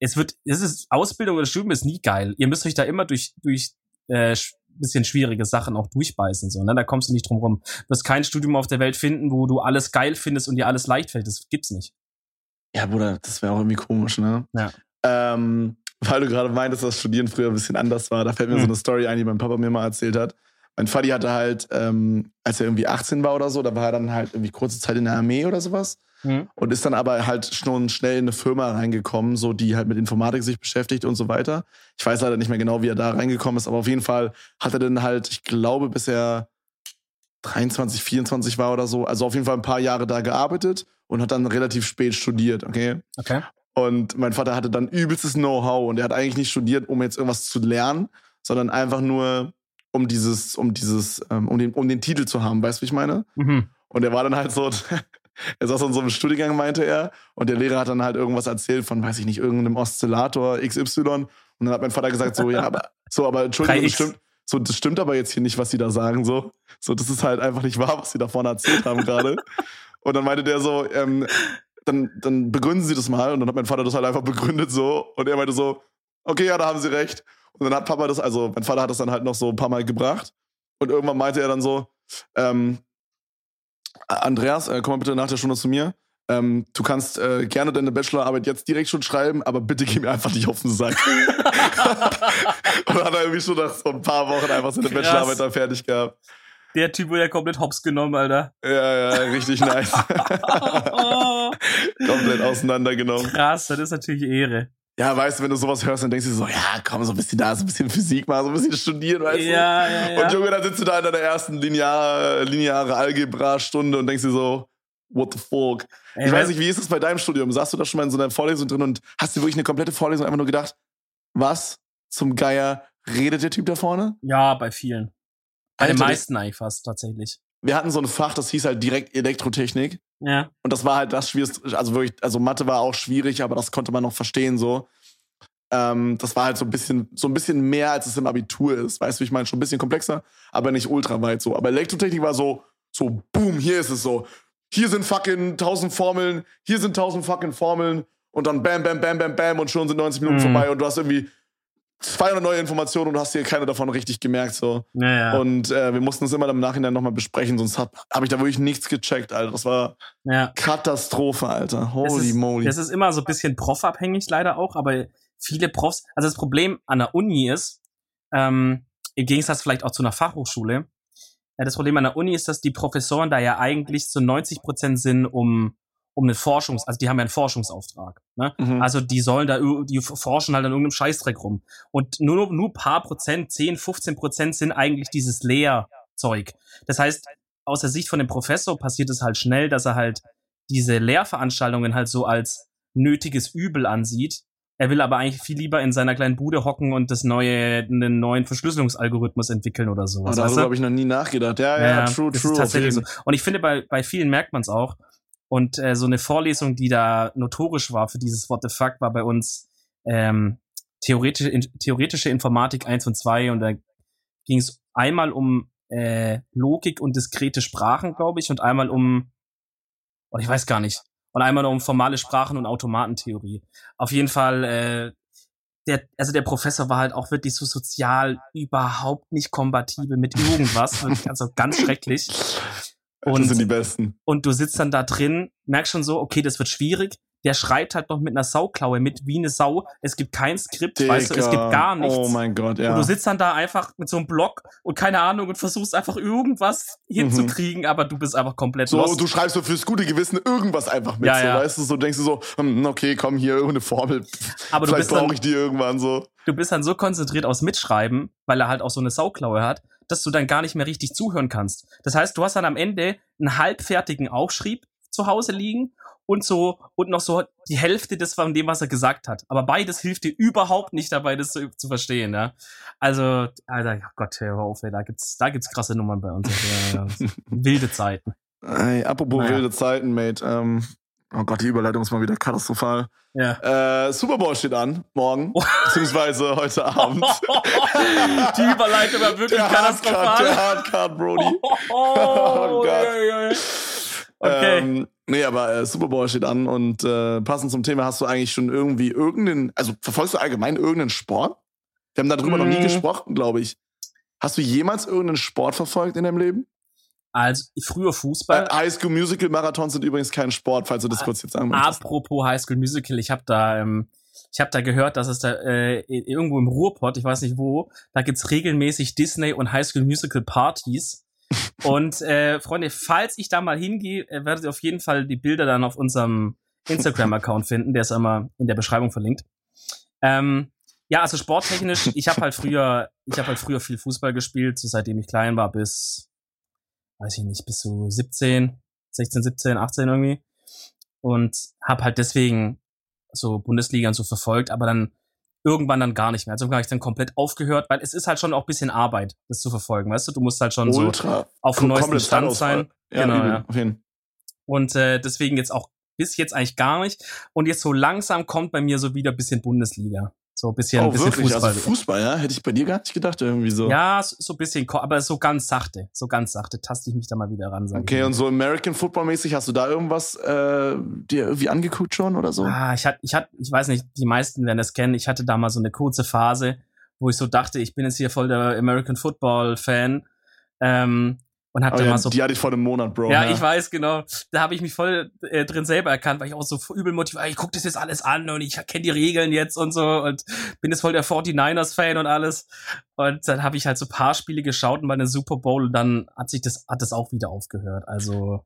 es wird, es ist Ausbildung oder Studium ist nie geil. Ihr müsst euch da immer durch durch äh, sch- bisschen schwierige Sachen auch durchbeißen so. Ne? Da kommst du nicht drum rum. Du wirst kein Studium auf der Welt finden, wo du alles geil findest und dir alles leicht fällt. Das gibt's nicht. Ja, Bruder, das wäre auch irgendwie komisch, ne? Ja. Ähm, weil du gerade meintest, dass Studieren früher ein bisschen anders war, da fällt mir Hm. so eine Story ein, die mein Papa mir mal erzählt hat. Mein Vati hatte halt, ähm, als er irgendwie 18 war oder so, da war er dann halt irgendwie kurze Zeit in der Armee oder sowas Hm? und ist dann aber halt schon schnell in eine Firma reingekommen, so die halt mit Informatik sich beschäftigt und so weiter. Ich weiß leider nicht mehr genau, wie er da reingekommen ist, aber auf jeden Fall hat er dann halt, ich glaube, bis er 23, 24 war oder so, also auf jeden Fall ein paar Jahre da gearbeitet und hat dann relativ spät studiert, okay? Okay. Und mein Vater hatte dann übelstes Know-how und er hat eigentlich nicht studiert, um jetzt irgendwas zu lernen, sondern einfach nur um dieses, um dieses, ähm, um den, um den Titel zu haben, weißt du, wie ich meine? Mhm. Und er war dann halt so, er saß in so einem Studiengang, meinte er, und der Lehrer hat dann halt irgendwas erzählt von, weiß ich nicht, irgendeinem Oszillator XY. Und dann hat mein Vater gesagt, so, ja, aber, so, aber Entschuldigung, das 3X. stimmt, so, das stimmt aber jetzt hier nicht, was sie da sagen, so. So, das ist halt einfach nicht wahr, was sie da vorne erzählt haben gerade. Und dann meinte der so, ähm, dann, dann begründen Sie das mal. Und dann hat mein Vater das halt einfach begründet so. Und er meinte so, okay, ja, da haben Sie recht. Und dann hat Papa das, also mein Vater hat das dann halt noch so ein paar Mal gebracht. Und irgendwann meinte er dann so, ähm, Andreas, äh, komm mal bitte nach der Stunde zu mir. Ähm, du kannst äh, gerne deine Bachelorarbeit jetzt direkt schon schreiben, aber bitte geh mir einfach nicht auf den Sack. Und dann hat er irgendwie schon nach so ein paar Wochen einfach seine Krass. Bachelorarbeit dann fertig gehabt. Der Typ wurde ja komplett hops genommen, Alter. Ja, ja, richtig nice. Komplett auseinandergenommen. krass, das ist natürlich Ehre. Ja, weißt du, wenn du sowas hörst, dann denkst du so, ja, komm, so ein bisschen da, so ein bisschen Physik mal, so ein bisschen studieren, weißt du? Ja, ja, ja. Und Junge, dann sitzt du da in deiner ersten lineare, lineare Algebra-Stunde und denkst dir so, what the fuck? Ey, ich weiß nicht, wie ist es bei deinem Studium? Saßt du da schon mal in so einer Vorlesung drin und hast dir wirklich eine komplette Vorlesung einfach nur gedacht, was zum Geier redet der Typ da vorne? Ja, bei vielen. Bei den meisten eigentlich fast, tatsächlich. Wir hatten so ein Fach, das hieß halt direkt Elektrotechnik. Ja. Und das war halt das Schwierigste. Also wirklich, also Mathe war auch schwierig, aber das konnte man noch verstehen so. Ähm, das war halt so ein bisschen, so ein bisschen mehr, als es im Abitur ist. Weißt du, ich meine, schon ein bisschen komplexer, aber nicht ultra weit so. Aber Elektrotechnik war so, so, boom, hier ist es so. Hier sind fucking tausend Formeln, hier sind tausend fucking Formeln und dann bam, bam, bam, bam, bam und schon sind 90 Minuten Mhm. vorbei und du hast irgendwie 200 neue Informationen und du hast dir keine davon richtig gemerkt so. Ja, ja. Und äh, wir mussten es immer im Nachhinein nochmal besprechen, sonst habe hab ich da wirklich nichts gecheckt, Alter. Das war ja. Katastrophe, Alter. Das Holy ist, moly. Das ist immer so ein bisschen profabhängig leider auch, aber viele Profs, also das Problem an der Uni ist, ähm, im Gegensatz vielleicht auch zu einer Fachhochschule, äh, das Problem an der Uni ist, dass die Professoren da ja eigentlich zu 90 Prozent sind, um, um eine Forschungs-, also die haben ja einen Forschungsauftrag. Ne? Mhm. Also die sollen da, die forschen halt an irgendeinem Scheißdreck rum. Und nur, nur paar Prozent, 10, 15 Prozent sind eigentlich dieses Lehrzeug. Das heißt, aus der Sicht von dem Professor passiert es halt schnell, dass er halt diese Lehrveranstaltungen halt so als nötiges Übel ansieht. Er will aber eigentlich viel lieber in seiner kleinen Bude hocken und das neue, einen neuen Verschlüsselungsalgorithmus entwickeln oder Aber sowas. darüber weißt du? habe ich noch nie nachgedacht. Ja, ja, true, das true. Ist tatsächlich so. Und ich finde, bei, bei vielen merkt man es auch. Und äh, so eine Vorlesung, die da notorisch war für dieses What the fuck, war bei uns ähm, theoretische, in, theoretische Informatik 1 und 2 und da ging es einmal um äh, Logik und diskrete Sprachen, glaube ich, und einmal um, oh, ich weiß gar nicht, und einmal um formale Sprachen und Automatentheorie. Auf jeden Fall, äh, der, also der Professor war halt auch wirklich so sozial überhaupt nicht kompatibel mit irgendwas, also ganz schrecklich. Das Und- sind die Besten. Und du sitzt dann da drin, merkst schon so, okay, das wird schwierig. der schreibt halt noch mit einer Sauklaue mit wie eine Sau. Es gibt kein Skript, Digga. weißt du, es gibt gar nichts. Oh mein Gott, ja. Und du sitzt dann da einfach mit so einem Block und keine Ahnung und versuchst einfach irgendwas hinzukriegen, aber du bist einfach komplett Mhm. so, lost. du schreibst so fürs gute Gewissen irgendwas einfach mit, Ja, so, ja. weißt du, so denkst du so, hm, okay, komm hier, irgendeine Formel. Aber du Vielleicht brauche ich die irgendwann so. du bist dann so konzentriert aufs Mitschreiben, weil er halt auch so eine Sauklaue hat, dass du dann gar nicht mehr richtig zuhören kannst. Das heißt, du hast dann am Ende einen halbfertigen Aufschrieb zu Hause liegen und so und noch so die Hälfte des von dem, was er gesagt hat. Aber beides hilft dir überhaupt nicht dabei, das zu, zu verstehen. Ja? Also, Alter, oh Gott, hör auf, ey, da gibt's, da gibt's krasse Nummern bei uns. Wilde Zeiten. Ey, apropos Naja. wilde Zeiten, Mate. Ähm, oh Gott, die Überleitung ist mal wieder katastrophal. Ja. Äh, Super Bowl steht an, morgen, Oh. beziehungsweise heute Abend. die Überleitung war wirklich der Hardcard, katastrophal. der Hardcard, Brody. Oh, Oh Gott. oi, oi. Okay. Ähm, nee, aber äh, Super Bowl steht an und äh, passend zum Thema hast du eigentlich schon irgendwie irgendeinen, also verfolgst du allgemein irgendeinen Sport? Wir haben darüber noch nie Mm. gesprochen, glaube ich. Hast du jemals irgendeinen Sport verfolgt in deinem Leben? Also früher Fußball. Äh, High School Musical Marathons sind übrigens kein Sport, falls du das kurz jetzt sagen möchtest. Apropos High School Musical, ich habe da, ähm, ich habe da gehört, dass es da äh, irgendwo im Ruhrpott, ich weiß nicht wo, da gibt's regelmäßig Disney und High School Musical Partys. und äh, Freunde, falls ich da mal hingehe, äh, werdet ihr auf jeden Fall die Bilder dann auf unserem Instagram-Account finden, der ist immer in der Beschreibung verlinkt. Ähm, ja, also sporttechnisch, ich habe halt früher, ich habe halt früher viel Fußball gespielt, so seitdem ich klein war bis, weiß ich nicht, bis so 17, 16, 17, 18 irgendwie und habe halt deswegen so Bundesliga und so verfolgt, aber dann irgendwann dann gar nicht mehr. Also habe ich dann komplett aufgehört, weil es ist halt schon auch bisschen Arbeit, das zu verfolgen, weißt du? Du musst halt schon so Ultra. auf dem neuesten Stand sein. Ja, Genau, ja. Auf jeden. Und äh, deswegen jetzt auch bis jetzt eigentlich gar nicht. Und jetzt so langsam kommt bei mir so wieder ein bisschen Bundesliga. So ein bisschen, Oh, bisschen wirklich? Fußball. Also Fußball, ja? Hätte ich bei dir gar nicht gedacht, irgendwie so. ja, so, so ein bisschen, aber so ganz sachte. So ganz sachte taste ich mich da mal wieder ran. Okay, und so American Football mäßig, hast du da irgendwas äh, dir irgendwie angeguckt schon oder so? Ah, ich hatte, ich hatte, ich weiß nicht, die meisten werden das kennen. Ich hatte da mal so eine kurze Phase, wo ich so dachte, ich bin jetzt hier voll der American Football Fan. Ähm, und hab Oh da ja, mal so. die hatte ich vor einem Monat, Bro. ja, ich weiß genau. Da habe ich mich voll äh, drin selber erkannt, weil ich auch so übel motiviert, ich guck das jetzt alles an und ich kenne die Regeln jetzt und so und bin jetzt voll der 49ers-Fan und alles. Und dann habe ich halt so paar Spiele geschaut und bei der Super Bowl und dann hat sich das, hat das auch wieder aufgehört. Also,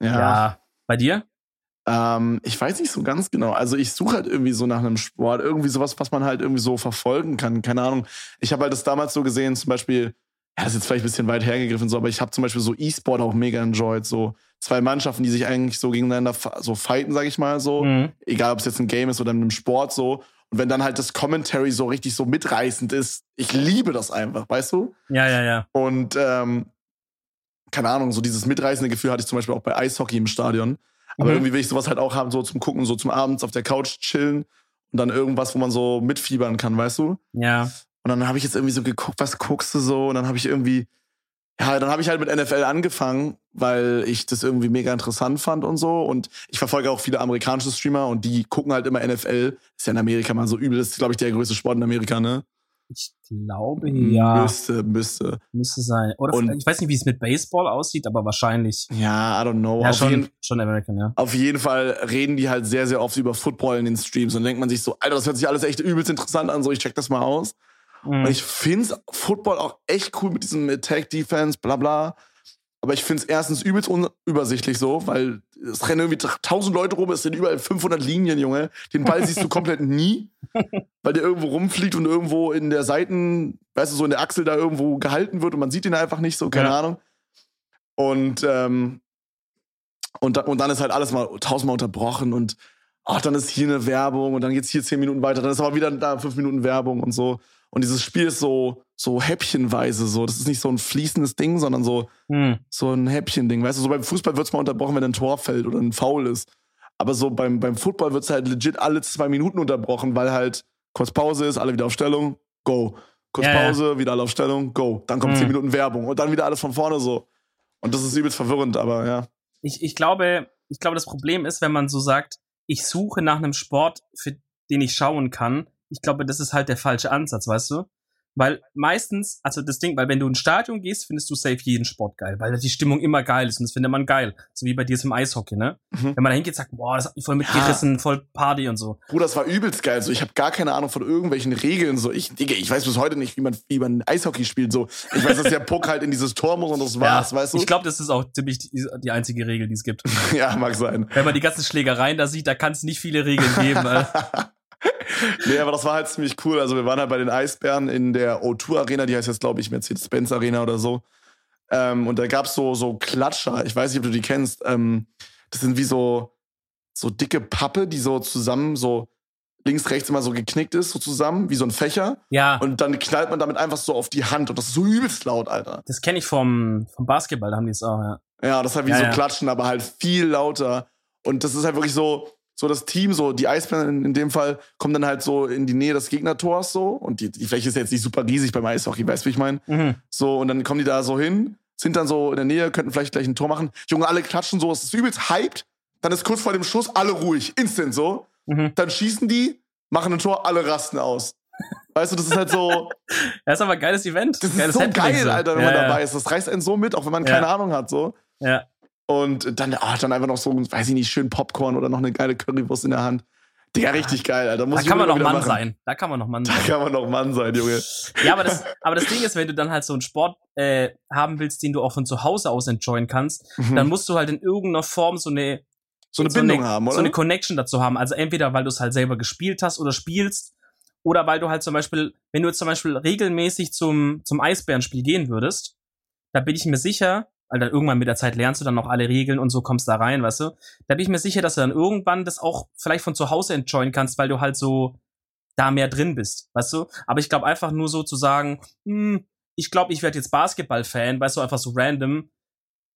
ja. ja. Bei dir? Ähm, ich weiß nicht so ganz genau. Also ich suche halt irgendwie so nach einem Sport, irgendwie sowas, was man halt irgendwie so verfolgen kann. Keine Ahnung. Ich habe halt das damals so gesehen, zum Beispiel, ja, das ist jetzt vielleicht ein bisschen weit hergegriffen, so, aber ich habe zum Beispiel so E-Sport auch mega enjoyed. So zwei Mannschaften, die sich eigentlich so gegeneinander so fighten, sag ich mal so. Mhm. Egal, ob es jetzt ein Game ist oder in einem Sport so. Und wenn dann halt das Commentary so richtig so mitreißend ist, ich liebe das einfach, weißt du? Ja, ja, ja. Und ähm, keine Ahnung, so dieses mitreißende Gefühl hatte ich zum Beispiel auch bei Eishockey im Stadion. Aber Mhm. irgendwie will ich sowas halt auch haben, so zum Gucken, so zum Abends auf der Couch chillen und dann irgendwas, wo man so mitfiebern kann, weißt du? Ja. Und dann habe ich jetzt irgendwie so geguckt, was guckst du so? Und dann habe ich irgendwie, ja, dann habe ich halt mit NFL angefangen, weil ich das irgendwie mega interessant fand und so. Und ich verfolge auch viele amerikanische Streamer und die gucken halt immer NFL. Ist ja in Amerika mal so übel, das ist, glaube ich, der größte Sport in Amerika, ne? Ich glaube, ja. Müsste, müsste. Müsste sein. Oder Und- ich weiß nicht, wie es mit Baseball aussieht, aber wahrscheinlich. Ja, I don't know. ja, auf, jeden, schon, schon American, ja. auf jeden Fall reden die halt sehr, sehr oft über Football in den Streams. Und denkt man sich so, Alter, das hört sich alles echt übelst interessant an, so ich check das mal aus. Mhm. Und ich find's Football auch echt cool mit diesem Attack Defense, bla bla. Aber ich find's erstens übelst unübersichtlich so, weil es rennen irgendwie tausend Leute rum, es sind überall 500 Linien, Junge. Den Ball siehst du komplett nie, weil der irgendwo rumfliegt und irgendwo in der Seiten, weißt du, so in der Achsel da irgendwo gehalten wird und man sieht ihn einfach nicht so, keine Ja. Ahnung. Und, ähm, und, da, und dann ist halt alles mal tausendmal unterbrochen und ach, dann ist hier eine Werbung und dann geht's hier zehn Minuten weiter, dann ist aber wieder da fünf Minuten Werbung und so. Und dieses Spiel ist so, so häppchenweise so. Das ist nicht so ein fließendes Ding, sondern so, Hm. so ein Häppchen-Ding. Weißt du, so beim Fußball wird's mal unterbrochen, wenn ein Tor fällt oder ein Foul ist. Aber so beim, beim Football wird's halt legit alle zwei Minuten unterbrochen, weil halt kurz Pause ist, alle wieder auf Stellung, go. Kurz Ja, ja. Pause, wieder alle auf Stellung, go. Dann kommt zehn Minuten Werbung und dann wieder alles von vorne so. Und das ist übelst verwirrend, aber ja. Ich, ich glaube, ich glaube, das Problem ist, wenn man so sagt, ich suche nach einem Sport, für den ich schauen kann. Ich glaube, das ist halt der falsche Ansatz, weißt du? Weil meistens, also das Ding, weil wenn du ins Stadion gehst, findest du safe jeden Sport geil, weil die Stimmung immer geil ist und das findet man geil. So wie bei dir ist im Eishockey, ne? Mhm. Wenn man da hingeht, sagt, boah, das hat mich voll mitgerissen, voll Party und so. Bruder, das war übelst geil. So, ich habe gar keine Ahnung von irgendwelchen Regeln. So, ich, Digga, ich weiß bis heute nicht, wie man, wie man Eishockey spielt. So, ich weiß, dass der Puck halt in dieses Tor muss und das war's, Ja, weißt du? Ich glaube, das ist auch ziemlich die, die einzige Regel, die es gibt. ja, mag sein. Wenn man die ganzen Schlägereien da sieht, da kann es nicht viele Regeln geben. Nee, aber das war halt ziemlich cool. Also wir waren halt bei den Eisbären in der O2 Arena, die heißt jetzt, glaube ich, Mercedes-Benz Arena oder so. Ähm, und da gab's so, so Klatscher. Ich weiß nicht, ob du die kennst. Ähm, das sind wie so, so dicke Pappe, die so zusammen so links, rechts immer so geknickt ist, so zusammen, wie so ein Fächer. Ja, Und dann knallt man damit einfach so auf die Hand. Und das ist so übelst laut, Alter. das kenne ich vom, vom Basketball, da haben die es auch, ja. Ja, das ist halt wie Ja, so ja. Klatschen, aber halt viel lauter. Und das ist halt wirklich so, so das Team, so die Eisbären in, in dem Fall, kommen dann halt so in die Nähe des Gegnertors so. Und die, die Fläche ist jetzt nicht super riesig beim Eishockey, weißt du, wie ich meine? Mhm. So, und dann kommen die da so hin, sind dann so in der Nähe, könnten vielleicht gleich ein Tor machen. Junge, alle klatschen so, es ist übelst hyped. Dann ist kurz vor dem Schuss alle ruhig, instant so. Mhm. Dann schießen die, machen ein Tor, alle rasten aus. Weißt du, das ist halt so, Das ist aber ein geiles Event. das ist geiles so Happening geil, Alter, wenn ja, man ja. dabei ist. Das reißt einen so mit, auch wenn man Ja. keine Ahnung hat, so. Ja. Und dann, ah, dann einfach noch so, weiß ich nicht, schön Popcorn oder noch eine geile Currywurst in der Hand. Digga, richtig geil, Alter. Muss Da kann man noch Mann machen. sein. Da kann man noch Mann Da sein. kann man noch Mann sein, Junge. Ja, aber das, aber das Ding ist, wenn du dann halt so einen Sport äh, haben willst, den du auch von zu Hause aus enjoyen kannst, Mhm. dann musst du halt in irgendeiner Form so eine so eine Bindung haben, oder? so eine Connection dazu haben. Also entweder weil du es halt selber gespielt hast oder spielst, oder weil du halt zum Beispiel, wenn du jetzt zum Beispiel regelmäßig zum zum Eisbärenspiel gehen würdest, da bin ich mir sicher, weil dann irgendwann mit der Zeit lernst du dann noch alle Regeln und so kommst da rein, weißt du? Da bin ich mir sicher, dass du dann irgendwann das auch vielleicht von zu Hause enjoyen kannst, weil du halt so da mehr drin bist, weißt du? Aber ich glaube einfach nur so zu sagen, hm, ich glaube, ich werde jetzt Basketball-Fan, weißt du, einfach so random,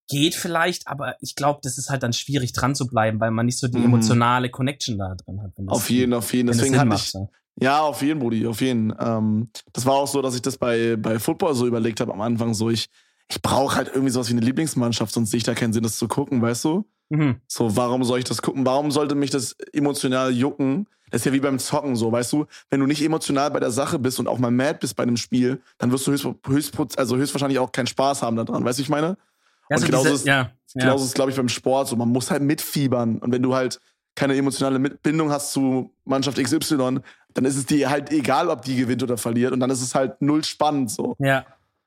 geht vielleicht, aber ich glaube, das ist halt dann schwierig dran zu bleiben, weil man nicht so die Mhm. emotionale Connection da drin hat. auf jeden, auf jeden. Deswegen hatte ich, so. ja, auf jeden, Brudi, auf jeden. Ähm, das war auch so, dass ich das bei, bei Football so überlegt habe am Anfang, so ich, ich brauche halt irgendwie sowas wie eine Lieblingsmannschaft, sonst sehe ich da keinen Sinn, das zu gucken, weißt du? Mhm. So, warum soll ich das gucken? Warum sollte mich das emotional jucken? Das ist ja wie beim Zocken so, weißt du? Wenn du nicht emotional bei der Sache bist und auch mal mad bist bei einem Spiel, dann wirst du höchst, höchst, also höchstwahrscheinlich auch keinen Spaß haben daran, weißt du, ich meine? Ja, Und so genauso diese, ist- ja, ja. Genauso ist es, glaube ich, beim Sport so. Man muss halt mitfiebern. Und wenn du halt keine emotionale Bindung hast zu Mannschaft XY, dann ist es dir halt egal, ob die gewinnt oder verliert. Und dann ist es halt null spannend so. ja.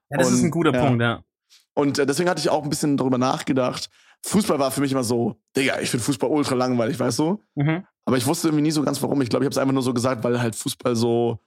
Ja, das ist Und, ein guter ja. Punkt, ja. Und äh, deswegen hatte ich auch ein bisschen darüber nachgedacht. Fußball war für mich immer so, Digga, ich finde Fußball ultra langweilig, weißt du? Mhm. Aber ich wusste irgendwie nie so ganz warum. Ich glaube, ich habe es einfach nur so gesagt, weil halt Fußball so,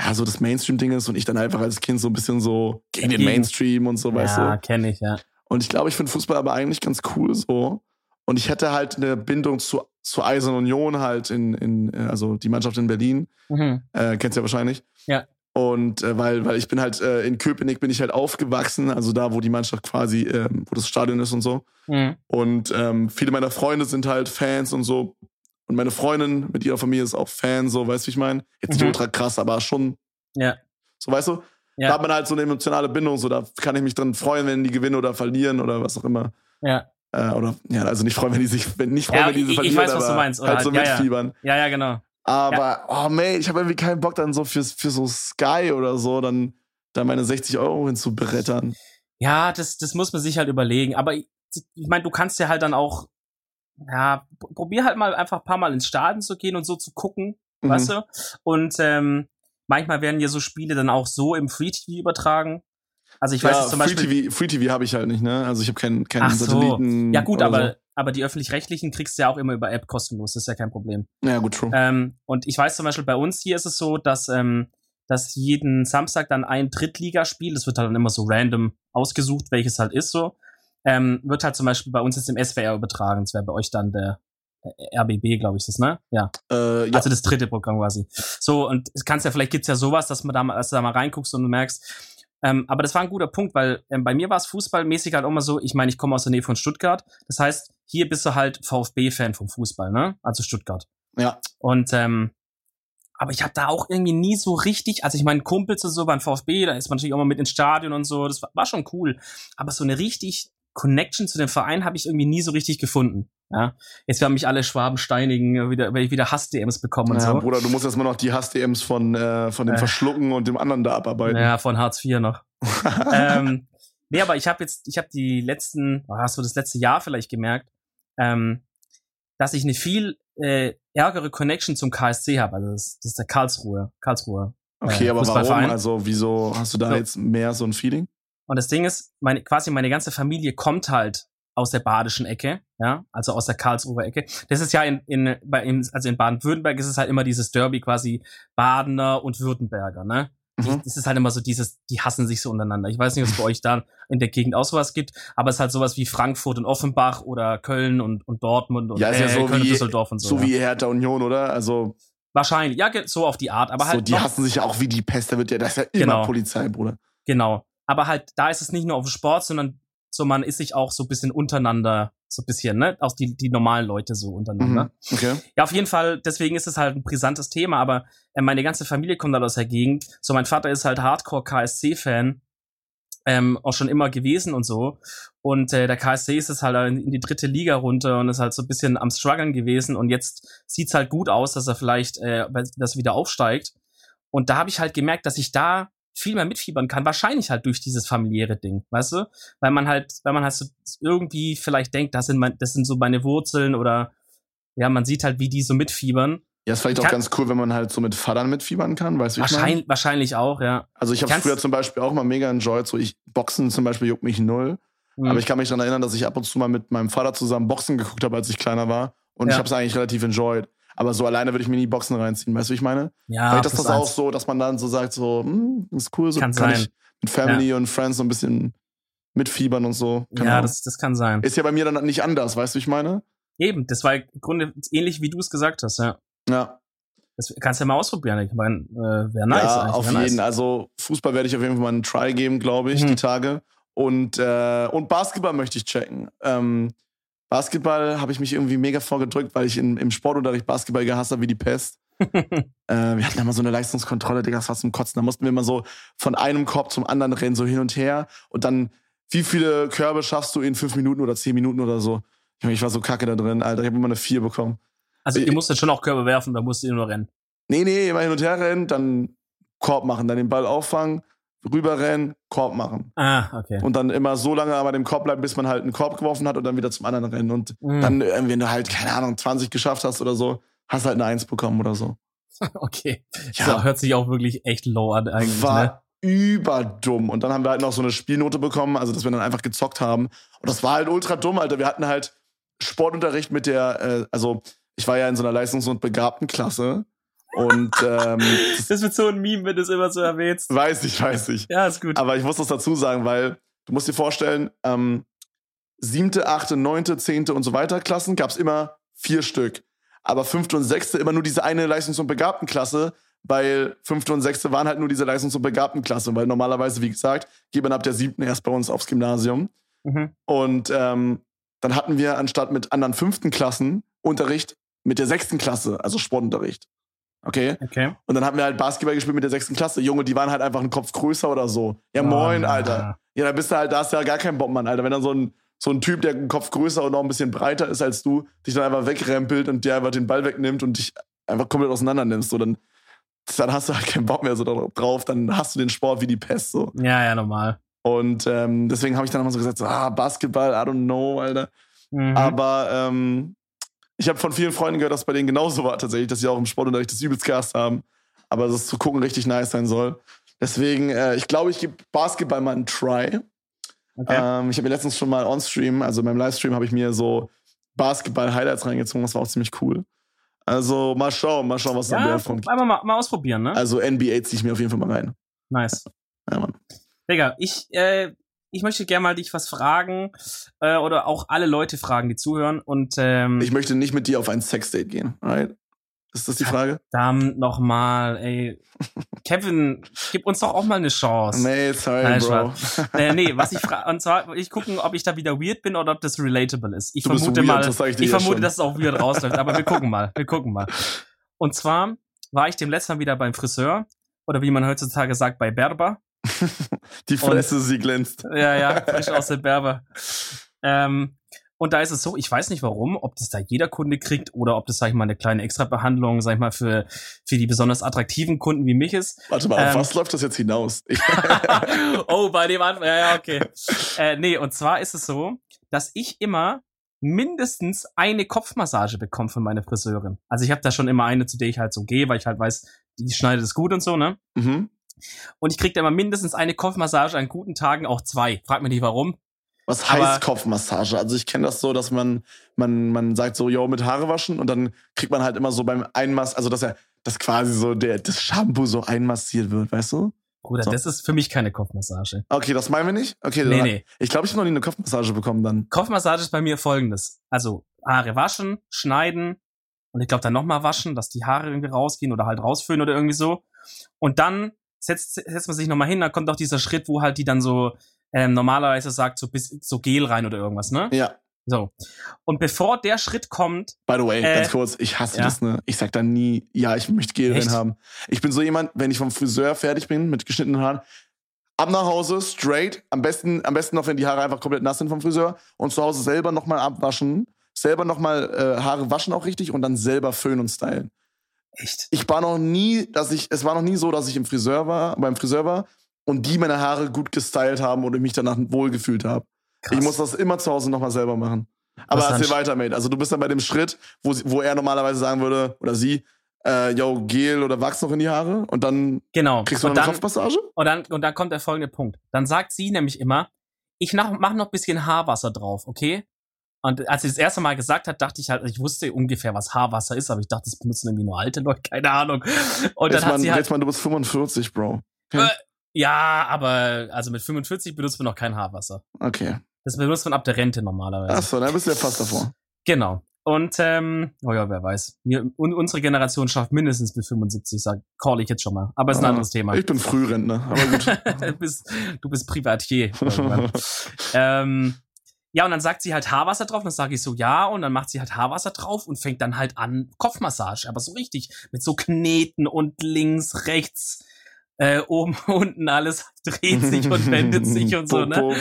ja, so das Mainstream-Ding ist und ich dann einfach als Kind so ein bisschen so gegen den. Mainstream und so, weißt du? Ja, kenne ich, ja. Und ich glaube, ich finde Fußball aber eigentlich ganz cool so. Und ich hätte halt eine Bindung zu, zu Eisern Union halt in, in, äh, also die Mannschaft in Berlin. Mhm. Äh, kennst du ja wahrscheinlich. Ja. Und äh, weil, weil ich bin halt äh, in Köpenick bin ich halt aufgewachsen, also da, wo die Mannschaft quasi, ähm, wo das Stadion ist und so. Mhm. Und ähm, viele meiner Freunde sind halt Fans und so. Und meine Freundin mit ihrer Familie ist auch Fan, so, weißt du, wie ich meine? Jetzt nicht Mhm. ultra krass, aber schon, Ja. so, weißt du? Ja. Da hat man halt so eine emotionale Bindung, so, da kann ich mich dran freuen, wenn die gewinnen oder verlieren oder was auch immer. Ja. Äh, oder, ja, also nicht freuen, wenn die sich, wenn nicht freuen, Ja, wenn die ich- sie ich verlieren, weiß, was du meinst, oder halt so halt, ja, ja. mitfiebern. Ja, ja, genau. Aber, oh man, ich habe irgendwie keinen Bock dann so für, für so Sky oder so, dann da meine 60 Euro hinzubrettern. Ja, das, das muss man sich halt überlegen. Aber ich, ich meine, du kannst ja halt dann auch, ja, probier halt mal einfach ein paar Mal ins Stadion zu gehen und so zu gucken, Mhm. weißt du? Und ähm, manchmal werden ja so Spiele dann auch so im Free TV übertragen. Also ich weiß ja, jetzt zum Free Beispiel. TV, Free TV habe ich halt nicht, ne? Also ich habe keinen keinen so. Satelliten. Ja gut, aber, aber die öffentlich-rechtlichen kriegst du ja auch immer über App kostenlos, das ist ja kein Problem. So. Ja, gut, true. Ähm, und ich weiß zum Beispiel, bei uns hier ist es so, dass, ähm, dass jeden Samstag dann ein Drittligaspiel, das wird halt dann immer so random ausgesucht, welches halt ist so, ähm, wird halt zum Beispiel bei uns jetzt im SWR übertragen. Das wäre bei euch dann der äh, RBB, glaube ich, das, ne? Ja. äh, ja. Also das dritte Programm quasi. So, und es kannst ja, vielleicht gibt's ja sowas, dass man da mal, dass du da mal reinguckst und du merkst. Ähm, aber das war ein guter Punkt, weil ähm, bei mir war es fußballmäßig halt auch immer so, ich meine, ich komme aus der Nähe von Stuttgart. Das heißt, hier bist du halt VfB-Fan vom Fußball, ne? Also Stuttgart. ja. Und ähm, aber ich habe da auch irgendwie nie so richtig, also ich meine, Kumpels und so beim VfB, da ist man natürlich auch mal mit ins Stadion und so, das war, war schon cool. Aber so eine richtig Connection zu dem Verein habe ich irgendwie nie so richtig gefunden. Ja, jetzt werden mich alle Schwaben steinigen, wieder, weil ich wieder Hass-DMs bekomme und Ja, so. Bruder, du musst erstmal noch die Hass-DMs von, äh, von dem Äh. Verschlucken und dem anderen da abarbeiten. Ja, von Hartz IV noch. ähm, nee, aber ich habe jetzt, ich habe die letzten, oh, hast du das letzte Jahr vielleicht gemerkt, ähm, dass ich eine viel äh, ärgere Connection zum KSC habe. Also das, das ist der Karlsruhe, Karlsruhe. Okay, äh, aber warum? Also, wieso hast du da So. jetzt mehr so ein Feeling? Und das Ding ist, meine, quasi meine ganze Familie kommt halt aus der badischen Ecke, ja, also aus der Karlsruher Ecke. Das ist ja in, in, bei, in also in Baden-Württemberg ist es halt immer dieses Derby quasi Badener und Württemberger, ne? Die, Mhm. Das ist halt immer so dieses, die hassen sich so untereinander. Ich weiß nicht, ob es bei euch da in der Gegend auch sowas gibt, aber es ist halt sowas wie Frankfurt und Offenbach oder Köln und, und Dortmund und Ja, ist ja so Köln und wie- Düsseldorf und so. So ja. wie Hertha Union, oder? Also, Wahrscheinlich, ja, so auf die Art, aber so, halt die noch- hassen sich ja auch wie die Pest. Da wird ja, das ist ja immer Genau. Polizei, Bruder. Genau. Aber halt, da ist es nicht nur auf Sport, sondern so, man ist sich auch so ein bisschen untereinander, so ein bisschen, ne? Auch die, die normalen Leute so untereinander. Mhm. Okay. Ja, auf jeden Fall, deswegen ist es halt ein brisantes Thema, aber äh, meine ganze Familie kommt halt aus der Gegend. So, mein Vater ist halt Hardcore-KSC-Fan, ähm, auch schon immer gewesen und so. Und äh, der KSC ist es halt in, in die dritte Liga runter und ist halt so ein bisschen am struggeln gewesen. Und jetzt sieht's halt gut aus, dass er vielleicht äh, das wieder aufsteigt. Und da habe ich halt gemerkt, dass ich da viel mehr mitfiebern kann, wahrscheinlich halt durch dieses familiäre Ding, weißt du? Weil man halt, weil man halt so irgendwie vielleicht denkt, das sind mein, das sind so meine Wurzeln oder ja, man sieht halt, wie die so mitfiebern. Ja, ist vielleicht Ich auch ganz cool, wenn man halt so mit Vatern mitfiebern kann, weißt du, wie ich? Wahrscheinlich, wahrscheinlich auch, ja. Also ich habe früher zum Beispiel auch mal mega enjoyed, so ich Boxen zum Beispiel juckt mich null, Hm. aber ich kann mich daran erinnern, dass ich ab und zu mal mit meinem Vater zusammen Boxen geguckt habe, als ich kleiner war und ich Ja. habe es eigentlich relativ enjoyed. Aber so alleine würde ich mir nie Boxen reinziehen, weißt du, wie ich meine? ja, Vielleicht ist das auch so, dass man dann so sagt, so, hm, ist cool, so Kann kann, ich mit Family und Friends so ein bisschen mitfiebern und so. Keine Ja, das, das kann sein. ist ja bei mir dann nicht anders, weißt du, wie ich meine? Eben, das war im Grunde ähnlich, wie du es gesagt hast, ja. Ja, Das kannst du ja mal ausprobieren. Ich meine, äh, wäre nice. ja auf jeden. Nice. Also Fußball werde ich auf jeden Fall mal einen Try geben, glaube ich, Mhm. die Tage. Und, äh, und Basketball möchte ich checken. Ähm, Basketball habe ich mich irgendwie mega vorgedrückt, weil ich in, im Sportunterricht Basketball gehasst habe wie die Pest. äh, wir hatten ja mal so eine Leistungskontrolle, Digga, das war zum Kotzen. Da mussten wir immer so von einem Korb zum anderen rennen, so hin und her. Und dann, wie viele Körbe schaffst du in fünf Minuten oder zehn Minuten oder so? Ich war so kacke da drin, Alter. Ich habe immer eine vier bekommen. Also ich- ihr musstet schon auch Körbe werfen, da musst ihr nur rennen. Nee, nee, immer hin und her rennen, dann Korb machen, dann den Ball auffangen, rüberrennen, Korb machen. Ah, okay. Und dann immer so lange aber dem Korb bleiben, bis man halt einen Korb geworfen hat und dann wieder zum anderen rennen. Und Mhm. dann, äh, wenn du halt, keine Ahnung, 20 geschafft hast oder so, hast halt eine Eins bekommen oder so. okay. Ja. So, hört sich auch wirklich echt low an eigentlich, War ne? überdumm. Und dann haben wir halt noch so eine Spielnote bekommen, also dass wir dann einfach gezockt haben. Und das war halt ultra dumm, Alter. Wir hatten halt Sportunterricht mit der, äh, also ich war ja in so einer Leistungs- und Begabtenklasse. Und ähm, das wird so ein Meme, wenn du es immer so erwähnst. weiß ich, weiß ich. Ja, ist gut. Aber ich muss das dazu sagen, weil du musst dir vorstellen, ähm, siebte, achte, neunte, zehnte und so weiter Klassen gab es immer vier Stück. Aber fünfte und sechste immer nur diese eine Leistungs- und Begabtenklasse, weil fünfte und sechste waren halt nur diese Leistungs- und Begabtenklasse, weil normalerweise, wie gesagt, geht man ab der siebten erst bei uns aufs Gymnasium. Mhm. Und ähm, dann hatten wir anstatt mit anderen fünften Klassen Unterricht mit der sechsten Klasse, also Sportunterricht. Okay? Okay. Und dann haben wir halt Basketball gespielt mit der sechsten Klasse. Junge, die waren halt einfach einen Kopf größer oder so. Ja, Oh, moin, na. Alter. Ja, da bist du halt, da hast du ja gar keinen Bock, Mann, Alter. Wenn dann so ein, so ein Typ, der einen Kopf größer und noch ein bisschen breiter ist als du, dich dann einfach wegrempelt und dir einfach den Ball wegnimmt und dich einfach komplett auseinander nimmst, so dann, dann hast du halt keinen Bock mehr so drauf. Dann hast du den Sport wie die Pest, so. Ja, ja, normal. Und ähm, deswegen habe ich dann immer so gesagt, so, ah, Basketball, I don't know, Alter. Mhm. Aber ähm, ich habe von vielen Freunden gehört, dass es bei denen genauso war tatsächlich, dass sie auch im Sportunterricht das übelst gehasst haben. Aber dass es zu gucken richtig nice sein soll. Deswegen, äh, ich glaube, ich gebe Basketball mal einen Try. okay. Ähm, ich habe mir letztens schon mal on-stream, also in meinem Livestream, habe ich mir so Basketball-Highlights reingezogen. Das war auch ziemlich cool. Also mal schauen, mal schauen, was da ja, mehr von gibt. einfach mal, mal ausprobieren, ne? Also NBA ziehe ich mir auf jeden Fall mal rein. nice. Ja, Mann. Digga, ich, äh, ich möchte gerne mal dich was fragen äh, oder auch alle Leute fragen, die zuhören. Und ähm, Ich möchte nicht mit dir auf ein Sexdate gehen. Alright? Ist das die Frage? verdammt nochmal, ey. Kevin, gib uns doch auch mal eine Chance. Nee, sorry, Nein, Bro. äh, nee, was ich frage, und zwar, ich gucken, ob ich da wieder weird bin oder ob das relatable ist. Ich Du vermute weird, mal, ich ich jetzt vermute, schon. dass es auch weird rausläuft, aber wir gucken mal, wir gucken mal. Und zwar war ich dem letzten Mal wieder beim Friseur oder wie man heutzutage sagt, bei Berber. Die Fresse, sie glänzt. Ja, ja, frisch aus der Berber. Ähm, Und da ist es so, ich weiß nicht warum, ob das da jeder Kunde kriegt oder ob das, sag ich mal, eine kleine Extrabehandlung, sag ich mal, für, für die besonders attraktiven Kunden wie mich ist. Warte mal, auf ähm, was läuft das jetzt hinaus? oh, bei dem Anfang, ja, ja, okay. äh, nee, und zwar ist es so, dass ich immer mindestens eine Kopfmassage bekomme von meiner Friseurin. Also ich habe da schon immer eine, zu der ich halt so gehe, weil ich halt weiß, die schneidet es gut und so, ne? Mhm. Und ich kriege da immer mindestens eine Kopfmassage an guten Tagen, auch zwei. Frag mich nicht warum. Was heißt Aber Kopfmassage? Also ich kenne das so, dass man, man, man sagt so, yo, mit Haare waschen und dann kriegt man halt immer so beim Einmass, also dass er, dass quasi so der, das Shampoo so einmassiert wird, weißt du? Bruder, so. das ist für mich keine Kopfmassage. Okay, das meinen wir nicht? Okay, nee, dann, nee. ich glaube, ich habe noch nie eine Kopfmassage bekommen dann. Kopfmassage ist bei mir folgendes. Also Haare waschen, schneiden und ich glaube dann nochmal waschen, dass die Haare irgendwie rausgehen oder halt rausfüllen oder irgendwie so. Und dann setzt, setzt man sich nochmal hin, dann kommt auch dieser Schritt, wo halt die dann so ähm, normalerweise sagt, so, bis, so Gel rein oder irgendwas, ne? Ja. So. Und bevor der Schritt kommt. By the way, äh, ganz kurz, ich hasse ja? das, ne? Ich sag dann nie, ja, ich möchte Gel rein haben. Ich bin so jemand, wenn ich vom Friseur fertig bin mit geschnittenen Haaren, ab nach Hause, straight, am besten, am besten noch, wenn die Haare einfach komplett nass sind vom Friseur und zu Hause selber nochmal abwaschen, selber nochmal äh, Haare waschen auch richtig und dann selber föhnen und stylen. Echt? Ich war noch nie, dass ich, es war noch nie so, dass ich im Friseur war, beim Friseur war und die meine Haare gut gestylt haben und ich mich danach wohlgefühlt habe. Ich muss das immer zu Hause nochmal selber machen. Aber erzähl weiter, Mate. Also du bist dann bei dem Schritt, wo, wo er normalerweise sagen würde, oder sie, äh, yo, Gel oder Wachs noch in die Haare und dann genau. kriegst du und eine dann, Kopfmassage? Und dann, und dann kommt der folgende Punkt. Dann sagt sie nämlich immer, ich mach noch ein bisschen Haarwasser drauf, okay? Und als sie das erste Mal gesagt hat, dachte ich halt, ich wusste ungefähr, was Haarwasser ist, aber ich dachte, das benutzen irgendwie nur alte Leute, keine Ahnung. Und jetzt dann hat man, sie halt, jetzt mal, du bist 45, Bro. Okay. Äh, ja, aber also mit 45 benutzt man noch kein Haarwasser. Okay. Das benutzt man ab der Rente normalerweise. Achso, dann bist du ja fast davor. Genau. Und, ähm, oh ja, wer weiß. Wir, un, unsere Generation schafft mindestens bis 75, sag, call ich jetzt schon mal. Aber ist ein ah, anderes Thema. Ich bin Frührentner, aber gut. du, bist, du bist Privatier. ähm, ja, und dann sagt sie halt Haarwasser drauf, und dann sage ich so, ja, und dann macht sie halt Haarwasser drauf und fängt dann halt an Kopfmassage, aber so richtig, mit so Kneten und links, rechts, äh, oben, unten, alles dreht sich und wendet sich und so, ne?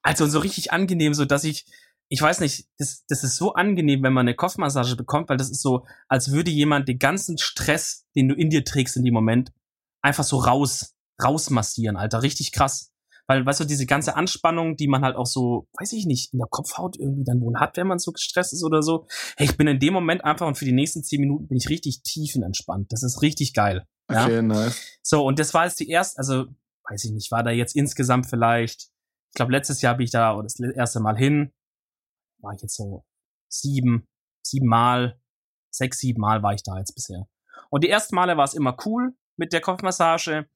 Also so richtig angenehm, so dass ich, ich weiß nicht, das, das ist so angenehm, wenn man eine Kopfmassage bekommt, weil das ist so, als würde jemand den ganzen Stress, den du in dir trägst in dem Moment, einfach so raus, rausmassieren, Alter, richtig krass. Weil, weißt du, diese ganze Anspannung, die man halt auch so, weiß ich nicht, in der Kopfhaut irgendwie dann wohl hat, wenn man so gestresst ist oder so. Hey, ich bin in dem Moment einfach und für die nächsten zehn Minuten bin ich richtig tiefenentspannt. Das ist richtig geil. Ja? Okay, nice. So, und das war jetzt die erste, also, weiß ich nicht, war da jetzt insgesamt vielleicht, ich glaube, letztes Jahr bin ich da oder das erste Mal hin. War ich jetzt so sieben, sieben Mal, sechs, sieben Mal war ich da jetzt bisher. Und die ersten Male war es immer cool mit der Kopfmassage.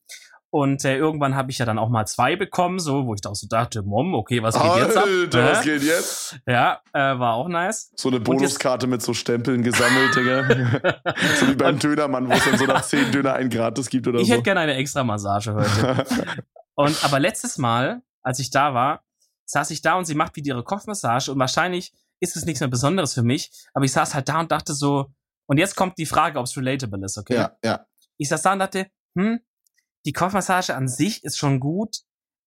Und äh, irgendwann habe ich ja dann auch mal zwei bekommen, so, wo ich da auch so dachte, Mom, okay, was geht Alter, jetzt ab? Alter, was geht jetzt? Ja, äh, war auch nice. So eine Bonuskarte mit so Stempeln gesammelt, Digga. so wie beim Dönermann, wo es dann so nach zehn Döner ein gratis gibt oder ich so. Ich hätte gerne eine extra Massage heute. und aber letztes Mal, als ich da war, saß ich da und sie macht wieder ihre Kopfmassage und wahrscheinlich ist es nichts mehr Besonderes für mich, aber ich saß halt da und dachte so, und jetzt kommt die Frage, ob es relatable ist, okay? Ja, ja. Ich saß da und dachte, hm, die Kopfmassage an sich ist schon gut,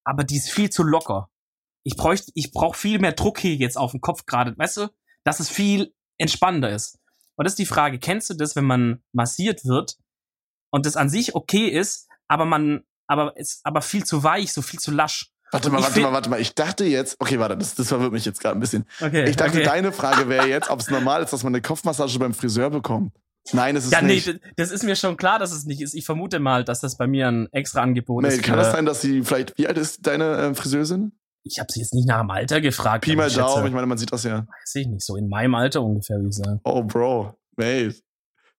aber die ist viel zu locker. Ich bräuchte, ich brauche viel mehr Druck hier jetzt auf dem Kopf gerade, weißt du, dass es viel entspannender ist. Und das ist die Frage, kennst du das, wenn man massiert wird und das an sich okay ist, aber man, aber ist aber viel zu weich, so viel zu lasch. Warte mal, warte mal, warte mal. Ich dachte jetzt, okay, warte, das, das verwirrt mich jetzt gerade ein bisschen. Okay, ich dachte, okay. deine Frage wäre jetzt, ob es normal ist, dass man eine Kopfmassage beim Friseur bekommt. Nein, es ist ja, nicht. Ja, nee, das ist mir schon klar, dass es nicht ist. Ich vermute mal, dass das bei mir ein extra Angebot Mel, ist. Kann das sein, dass sie vielleicht, wie alt ist deine äh, Friseurin? Ich habe sie jetzt nicht nach dem Alter gefragt. Pi mal Daumen, ich meine, man sieht das ja. Weiß ich nicht, so in meinem Alter ungefähr, würde ich sagen. Oh, Bro, mate.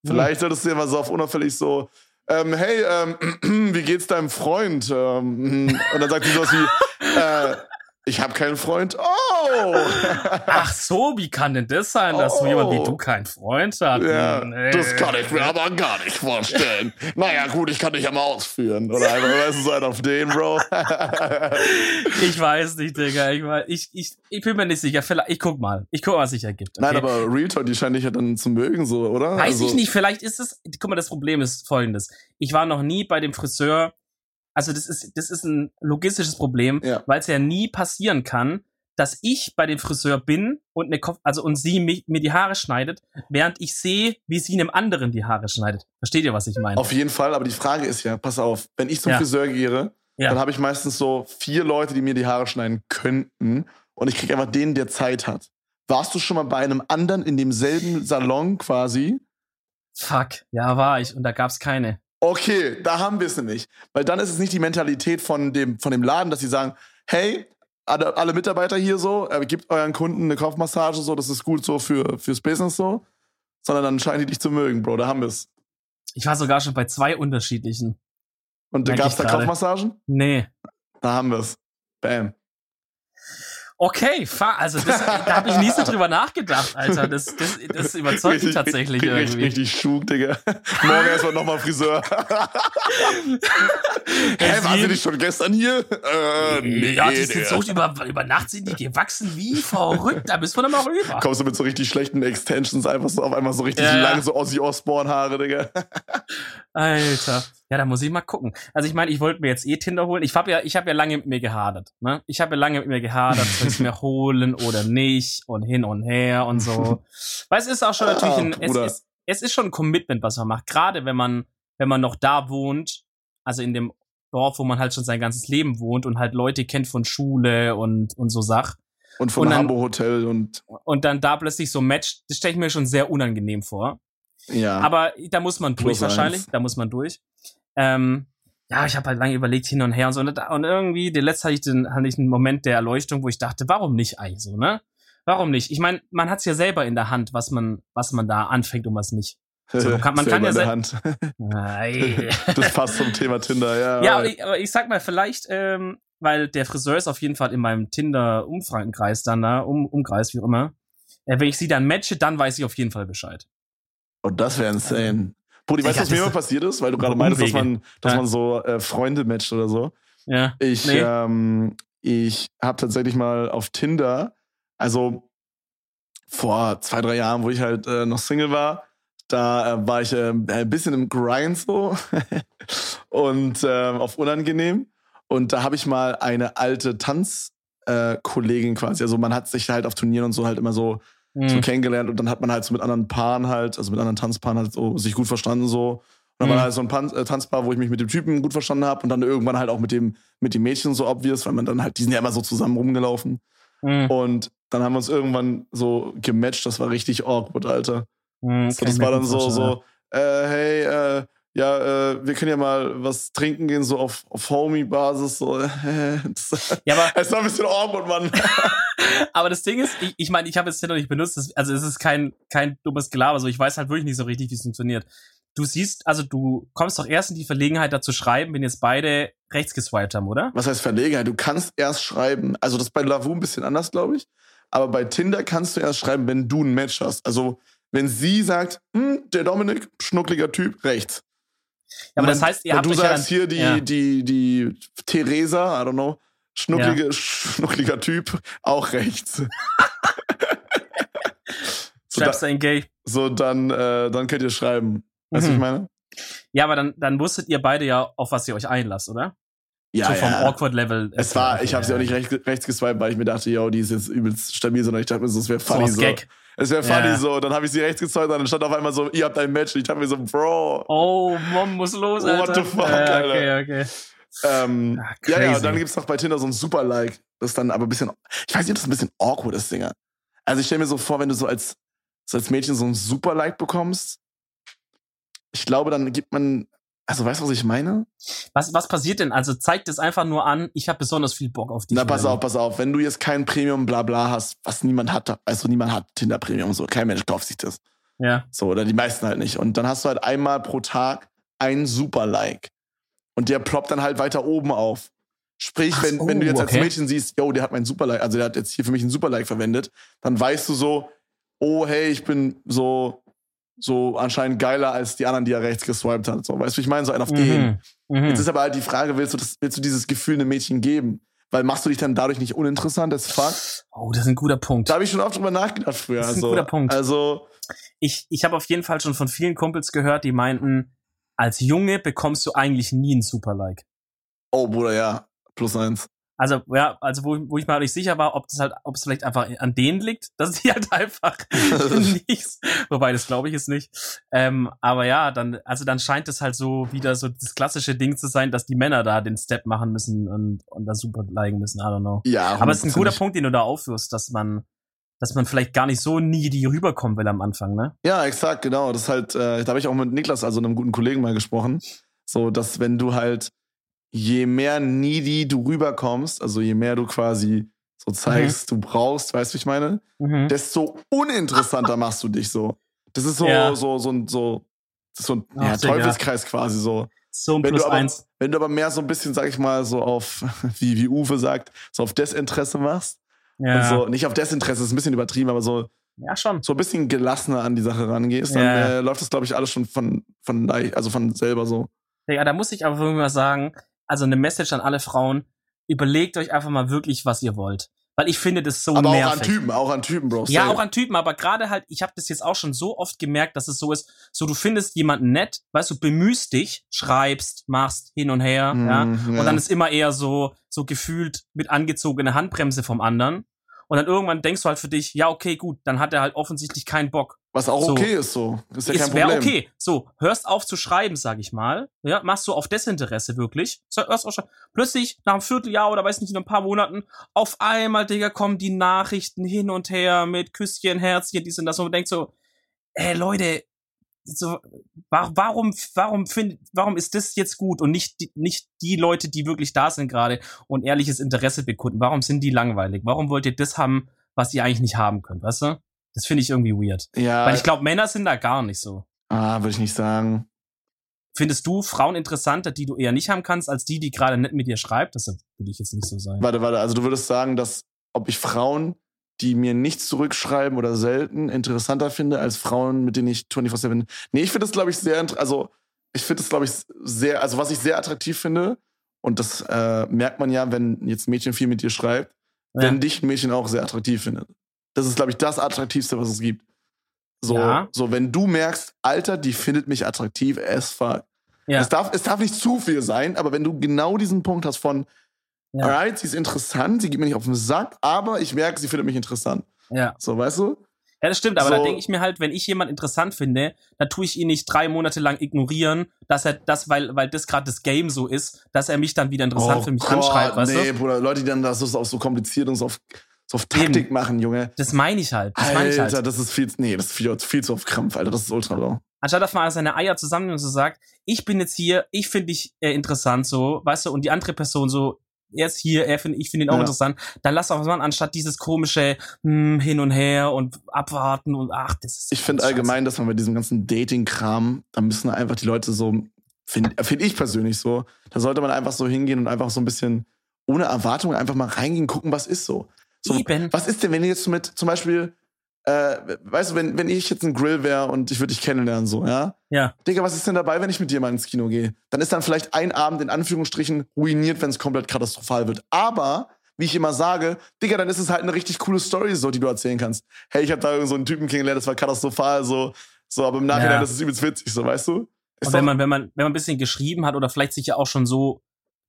Vielleicht solltest du ja mal so auf unauffällig so, ähm, hey, ähm, wie geht's deinem Freund? Ähm, und dann sagt sie sowas wie, äh, ich habe keinen Freund. Oh! Ach so, wie kann denn das sein, dass oh. jemand wie du keinen Freund hast? Ja, nee. Das kann ich mir aber gar nicht vorstellen. naja, gut, ich kann dich ja mal ausführen. Oder einfach, weißt du, so ein auf den, Bro. ich weiß nicht, Digga. Ich, weiß, ich, ich, ich bin mir nicht sicher. Vielleicht, ich guck mal. Ich guck mal, was sich ergibt. Okay? Nein, aber Real Talk, die scheint dich ja dann zu mögen, so, oder? Weiß also, ich nicht. Vielleicht ist es, guck mal, das Problem ist folgendes. Ich war noch nie bei dem Friseur, also das ist, das ist ein logistisches Problem, ja. weil es ja nie passieren kann, dass ich bei dem Friseur bin und eine Kopf, also und sie mich, mir die Haare schneidet, während ich sehe, wie sie einem anderen die Haare schneidet. Versteht ihr, was ich meine? Auf jeden Fall, aber die Frage ist ja, pass auf, wenn ich zum Ja. Friseur gehe, Ja. dann habe ich meistens so vier Leute, die mir die Haare schneiden könnten und ich kriege einfach den, der Zeit hat. Warst du schon mal bei einem anderen in demselben Salon quasi? Fuck, ja, war ich und da gab's keine. Okay, da haben wir es nämlich. Weil dann ist es nicht die Mentalität von dem, von dem Laden, dass sie sagen, hey, alle, alle Mitarbeiter hier so, äh, gebt euren Kunden eine Kopfmassage so, das ist gut so für, fürs Business so. Sondern dann scheinen die dich zu mögen, Bro, da haben wir es. Ich war sogar schon bei zwei unterschiedlichen. Und gab's ich da. Kopfmassagen? Nee. Da haben wir es. Bam. Okay, fa also das, da habe ich nie so drüber nachgedacht, Alter. Das, das, das überzeugt mich tatsächlich richtig, irgendwie. Richtig Schug, Digga. Morgen erstmal nochmal Friseur. Hä, waren Sie nicht schon gestern hier? Äh, nee, ja, die sind so über, über Nacht sind die gewachsen wie verrückt. Da müssen wir noch mal rüber. Kommst du mit so richtig schlechten Extensions einfach so auf einmal so richtig Ja, lange, so Ozzy Osbourne Haare, Digga. Alter. Ja, da muss ich mal gucken. Also ich meine, ich wollte mir jetzt eh Tinder holen. Ich habe ja, ich habe ja lange mit mir gehadert. Ne? Ich habe ja lange mit mir gehadert, soll ich es mir holen oder nicht und hin und her und so. Weil es ist auch schon Ah, natürlich ein, es ist, es ist schon ein Commitment, was man macht. Gerade wenn man, wenn man noch da wohnt, also in dem Dorf, wo man halt schon sein ganzes Leben wohnt und halt Leute kennt von Schule und, und so Sach. Und von Und dann- Hamburg Hotel und Und dann da plötzlich so Match, das stelle ich mir schon sehr unangenehm vor. Ja. Aber da muss man durch Plus wahrscheinlich. eins. Da muss man durch. Ähm, ja, ich habe halt lange überlegt hin und her und so. Und, da- und irgendwie, der letzte hatte ich, den, hatte ich einen Moment der Erleuchtung, wo ich dachte, warum nicht eigentlich so, ne? Warum nicht? Ich meine, man hat's ja selber in der Hand, was man, was man da anfängt und was nicht. So, man kann- man kann Selber ja in se- der Hand. Ei. Das passt zum Thema Tinder, ja. ja, aber ich, aber ich sag mal, vielleicht, ähm, weil der Friseur ist auf jeden Fall in meinem Tinder-Umfragenkreis dann da, um, Umkreis, wie auch immer. Äh, wenn ich sie dann matche, dann weiß ich auf jeden Fall Bescheid. Und das wäre insane. Brudi, weißt du, was mir immer passiert ist? Weil du gerade meintest, dass man, dass Ja. man so äh, Freunde matcht oder so. Ja. Ich, Nee. ähm, ich habe tatsächlich mal auf Tinder, also vor zwei, drei Jahren, wo ich halt äh, noch Single war, da äh, war ich äh, ein bisschen im Grind so und äh, auf unangenehm. Und da habe ich mal eine alte Tanzkollegin äh, quasi, also man hat sich halt auf Turnieren und so halt immer so so Hm. kennengelernt und dann hat man halt so mit anderen Paaren halt, also mit anderen Tanzpaaren halt so sich gut verstanden so. Und dann Mhm. war halt so ein Pan äh, Tanzpaar, wo ich mich mit dem Typen gut verstanden habe und dann irgendwann halt auch mit dem mit dem Mädchen so obvious, weil man dann halt, die sind ja immer so zusammen rumgelaufen. Hm. Und dann haben wir uns irgendwann so gematcht, das war richtig awkward, Alter. Hm, So, das war dann so, so, äh, hey, äh, ja, äh, wir können ja mal was trinken gehen, so auf, auf Homie-Basis. So. das, Ja, aber, es war ein bisschen awkward, Mann. aber das Ding ist, ich ich, meine, ich habe jetzt Tinder nicht benutzt, das, also es ist kein, kein dummes Gelaber, so ich weiß halt wirklich nicht so richtig, wie es funktioniert. Du siehst, also du kommst doch erst in die Verlegenheit, da zu schreiben, wenn jetzt beide rechts geswiped haben, oder? Was heißt Verlegenheit? Du kannst erst schreiben, also das ist bei Lavu ein bisschen anders, glaube ich. Aber bei Tinder kannst du erst schreiben, wenn du ein Match hast. Also wenn sie sagt, hm, der Dominik, schnuckliger Typ, rechts. Ja, aber das heißt, ihr habt du euch ja sagst dann, hier die, ja. die, die Theresa, I don't know, schnucklige, schnuckliger Typ, auch rechts. so, da, ein Gay. so dann, äh, dann könnt ihr schreiben. Weißt du, Mhm. was ich meine? Ja, aber dann, dann wusstet ihr beide ja, auf was ihr euch einlasst, oder? Ja, so vom ja. Awkward-Level. Es war, ich habe sie auch nicht rechts, rechts geswiped, weil ich mir dachte, yo, die ist jetzt übelst stabil, sondern ich dachte mir so, es wäre so funny aus so. Gag. Es wäre funny Ja. so. Dann habe ich sie rechts geswiped und dann stand auf einmal so, ihr habt ein Match. Und ich dachte mir so, Bro. Oh, Mom muss los, What Alter. the fuck, ja, Alter. Okay, okay. Ähm, Ah, ja, ja, dann gibt's noch bei Tinder so ein Super-Like. Das ist dann aber ein bisschen, ich weiß nicht, ob das ein bisschen awkward ist, Dinger. Also ich stelle mir so vor, wenn du so als, so als Mädchen so ein Super-Like bekommst, ich glaube, dann gibt man, also weißt du, was ich meine? Was, was passiert denn? Also zeigt es einfach nur an, ich habe besonders viel Bock auf dich. Na, pass auf, pass auf. Wenn du jetzt kein Premium-Blabla hast, was niemand hat, also niemand hat Tinder-Premium, so, kein Mensch kauft sich das. Ja. So, oder die meisten halt nicht. Und dann hast du halt einmal pro Tag ein Super-Like. Und der ploppt dann halt weiter oben auf. Sprich, Ach wenn, so, wenn du jetzt als okay. Mädchen siehst, yo, der hat mein Super-Like, also der hat jetzt hier für mich ein Super-Like verwendet, dann weißt du so, oh, hey, ich bin so, so anscheinend geiler als die anderen, die er rechts geswiped hat. So, weißt du, ich meine? So ein auf den. Mhm. Mhm. Jetzt ist aber halt die Frage, willst du, das, willst du dieses Gefühl einem Mädchen geben? Weil machst du dich dann dadurch nicht uninteressant as fuck? Oh, das ist ein guter Punkt. Da habe ich schon oft drüber nachgedacht früher. Das ist ein also, guter Punkt. Also, Ich, ich habe auf jeden Fall schon von vielen Kumpels gehört, die meinten, als Junge bekommst du eigentlich nie ein Super-Like. oh Bruder, ja, plus eins. Also, ja, also wo, wo ich mal nicht sicher war, ob das halt, ob es vielleicht einfach an denen liegt, dass die halt einfach nichts, wobei das glaube ich jetzt nicht. Ähm, aber ja, dann, also dann scheint es halt so wieder so das klassische Ding zu sein, dass die Männer da den Step machen müssen und, und da super liken müssen, I don't know. Ja, aber es ist ein guter Punkt, den du da aufführst, dass man, dass man vielleicht gar nicht so nie die rüberkommen will am Anfang, ne? Ja, exakt, genau. Das ist halt, äh, da habe ich auch mit Niklas, also einem guten Kollegen mal gesprochen. So, dass wenn du halt je mehr needy du rüberkommst, also je mehr du quasi so zeigst, mhm. du brauchst, weißt du, wie ich meine, mhm. desto uninteressanter machst du dich so. Das ist so, ja. so, so, so, so ein Ach, ja, Teufelskreis quasi so. So ein wenn plus du aber, eins. Wenn du aber mehr so ein bisschen, sag ich mal, so auf, wie, wie Uwe sagt, so auf Desinteresse machst. Ja. Und so, nicht auf Desinteresse, ist ein bisschen übertrieben, aber so, ja, schon. so ein bisschen gelassener an die Sache rangehst, dann äh, läuft das, glaube ich, alles schon von, von, also von selber so. Ja, da muss ich aber mal sagen, also eine Message an alle Frauen, überlegt euch einfach mal wirklich, was ihr wollt. Weil ich finde das so aber nervig. auch an Typen, auch an Typen, Bro. Ja, auch an Typen, aber gerade halt, ich habe das jetzt auch schon so oft gemerkt, dass es so ist, so du findest jemanden nett, weißt du, bemühst dich, schreibst, machst hin und her, mm, ja, ja, und dann ist immer eher so so gefühlt mit angezogene Handbremse vom anderen und dann irgendwann denkst du halt für dich, ja, okay, gut, dann hat er halt offensichtlich keinen Bock. Was auch so. okay ist so. Ist ja ist, kein Problem. Wäre okay. So, hörst auf zu schreiben, sag ich mal. Ja, machst du auf Desinteresse wirklich. So, hörst auf, Plötzlich, nach einem Vierteljahr oder weiß nicht, in ein paar Monaten, auf einmal, Digga, kommen die Nachrichten hin und her mit Küsschen, Herzchen, dies und das. Und man denkt so, ey, Leute, so, warum, warum find, warum ist das jetzt gut und nicht, die, nicht die Leute, die wirklich da sind gerade und ehrliches Interesse bekunden? Warum sind die langweilig? Warum wollt ihr das haben, was ihr eigentlich nicht haben könnt, weißt du? Das finde ich irgendwie weird. Ja. Weil ich glaube, Männer sind da gar nicht so. Ah, würde ich nicht sagen. Findest du Frauen interessanter, die du eher nicht haben kannst, als die, die gerade nicht mit dir schreibt? Das würde ich jetzt nicht so sagen. Warte, warte, also du würdest sagen, dass ob ich Frauen die mir nichts zurückschreiben oder selten interessanter finde als Frauen, mit denen ich 24-7. Nee, ich finde das, glaube ich, sehr, also ich finde das, glaube ich, sehr, also was ich sehr attraktiv finde, und das äh, merkt man ja, wenn jetzt ein Mädchen viel mit dir schreibt, ja. wenn dich ein Mädchen auch sehr attraktiv findet. Das ist, glaube ich, das Attraktivste, was es gibt. So, ja. so, wenn du merkst, Alter, die findet mich attraktiv as fuck. Ja. Es, darf, es darf nicht zu viel sein, aber wenn du genau diesen Punkt hast von, ja. Alright, sie ist interessant, sie geht mir nicht auf den Sack, aber ich merke, sie findet mich interessant. Ja. So, weißt du? Ja, das stimmt, aber so. da denke ich mir halt, wenn ich jemanden interessant finde, dann tue ich ihn nicht drei Monate lang ignorieren, dass er das, weil, weil das gerade das Game so ist, dass er mich dann wieder interessant oh für mich Gott, anschreibt, weißt nee, du? Bruder, Leute, die dann das so, so kompliziert und so auf, so auf Taktik Eben. machen, Junge. Das meine ich halt. Das Alter, meine ich halt. das ist viel, nee, das ist viel, viel zu auf Krampf, Alter, das ist ultra low. Anstatt dass man seine Eier zusammen und so sagt, ich bin jetzt hier, ich finde dich äh, interessant, so, weißt du, und die andere Person so, er ist hier, er find, ich finde ihn auch ja. interessant, dann lass auch mal anstatt dieses komische hm, hin und her und abwarten und ach, das ist. Ich finde allgemein, dass man bei diesem ganzen Dating-Kram, da müssen einfach die Leute so, finde find ich persönlich so, da sollte man einfach so hingehen und einfach so ein bisschen ohne Erwartung einfach mal reingehen, gucken, was ist so. So Eben. Was ist denn, wenn ihr jetzt mit zum Beispiel äh, weißt du, wenn, wenn ich jetzt ein Grill wäre und ich würde dich kennenlernen, so, ja? Ja. Digga, was ist denn dabei, wenn ich mit dir mal ins Kino gehe? Dann ist dann vielleicht ein Abend in Anführungsstrichen ruiniert, wenn es komplett katastrophal wird. Aber, wie ich immer sage, Digga, dann ist es halt eine richtig coole Story, so, die du erzählen kannst. Hey, ich habe da so einen Typen kennengelernt, das war katastrophal, so, so, aber im Nachhinein ja. ist es übelst witzig, so, weißt du? Ist und wenn man, wenn man, wenn man ein bisschen geschrieben hat oder vielleicht sich ja auch schon so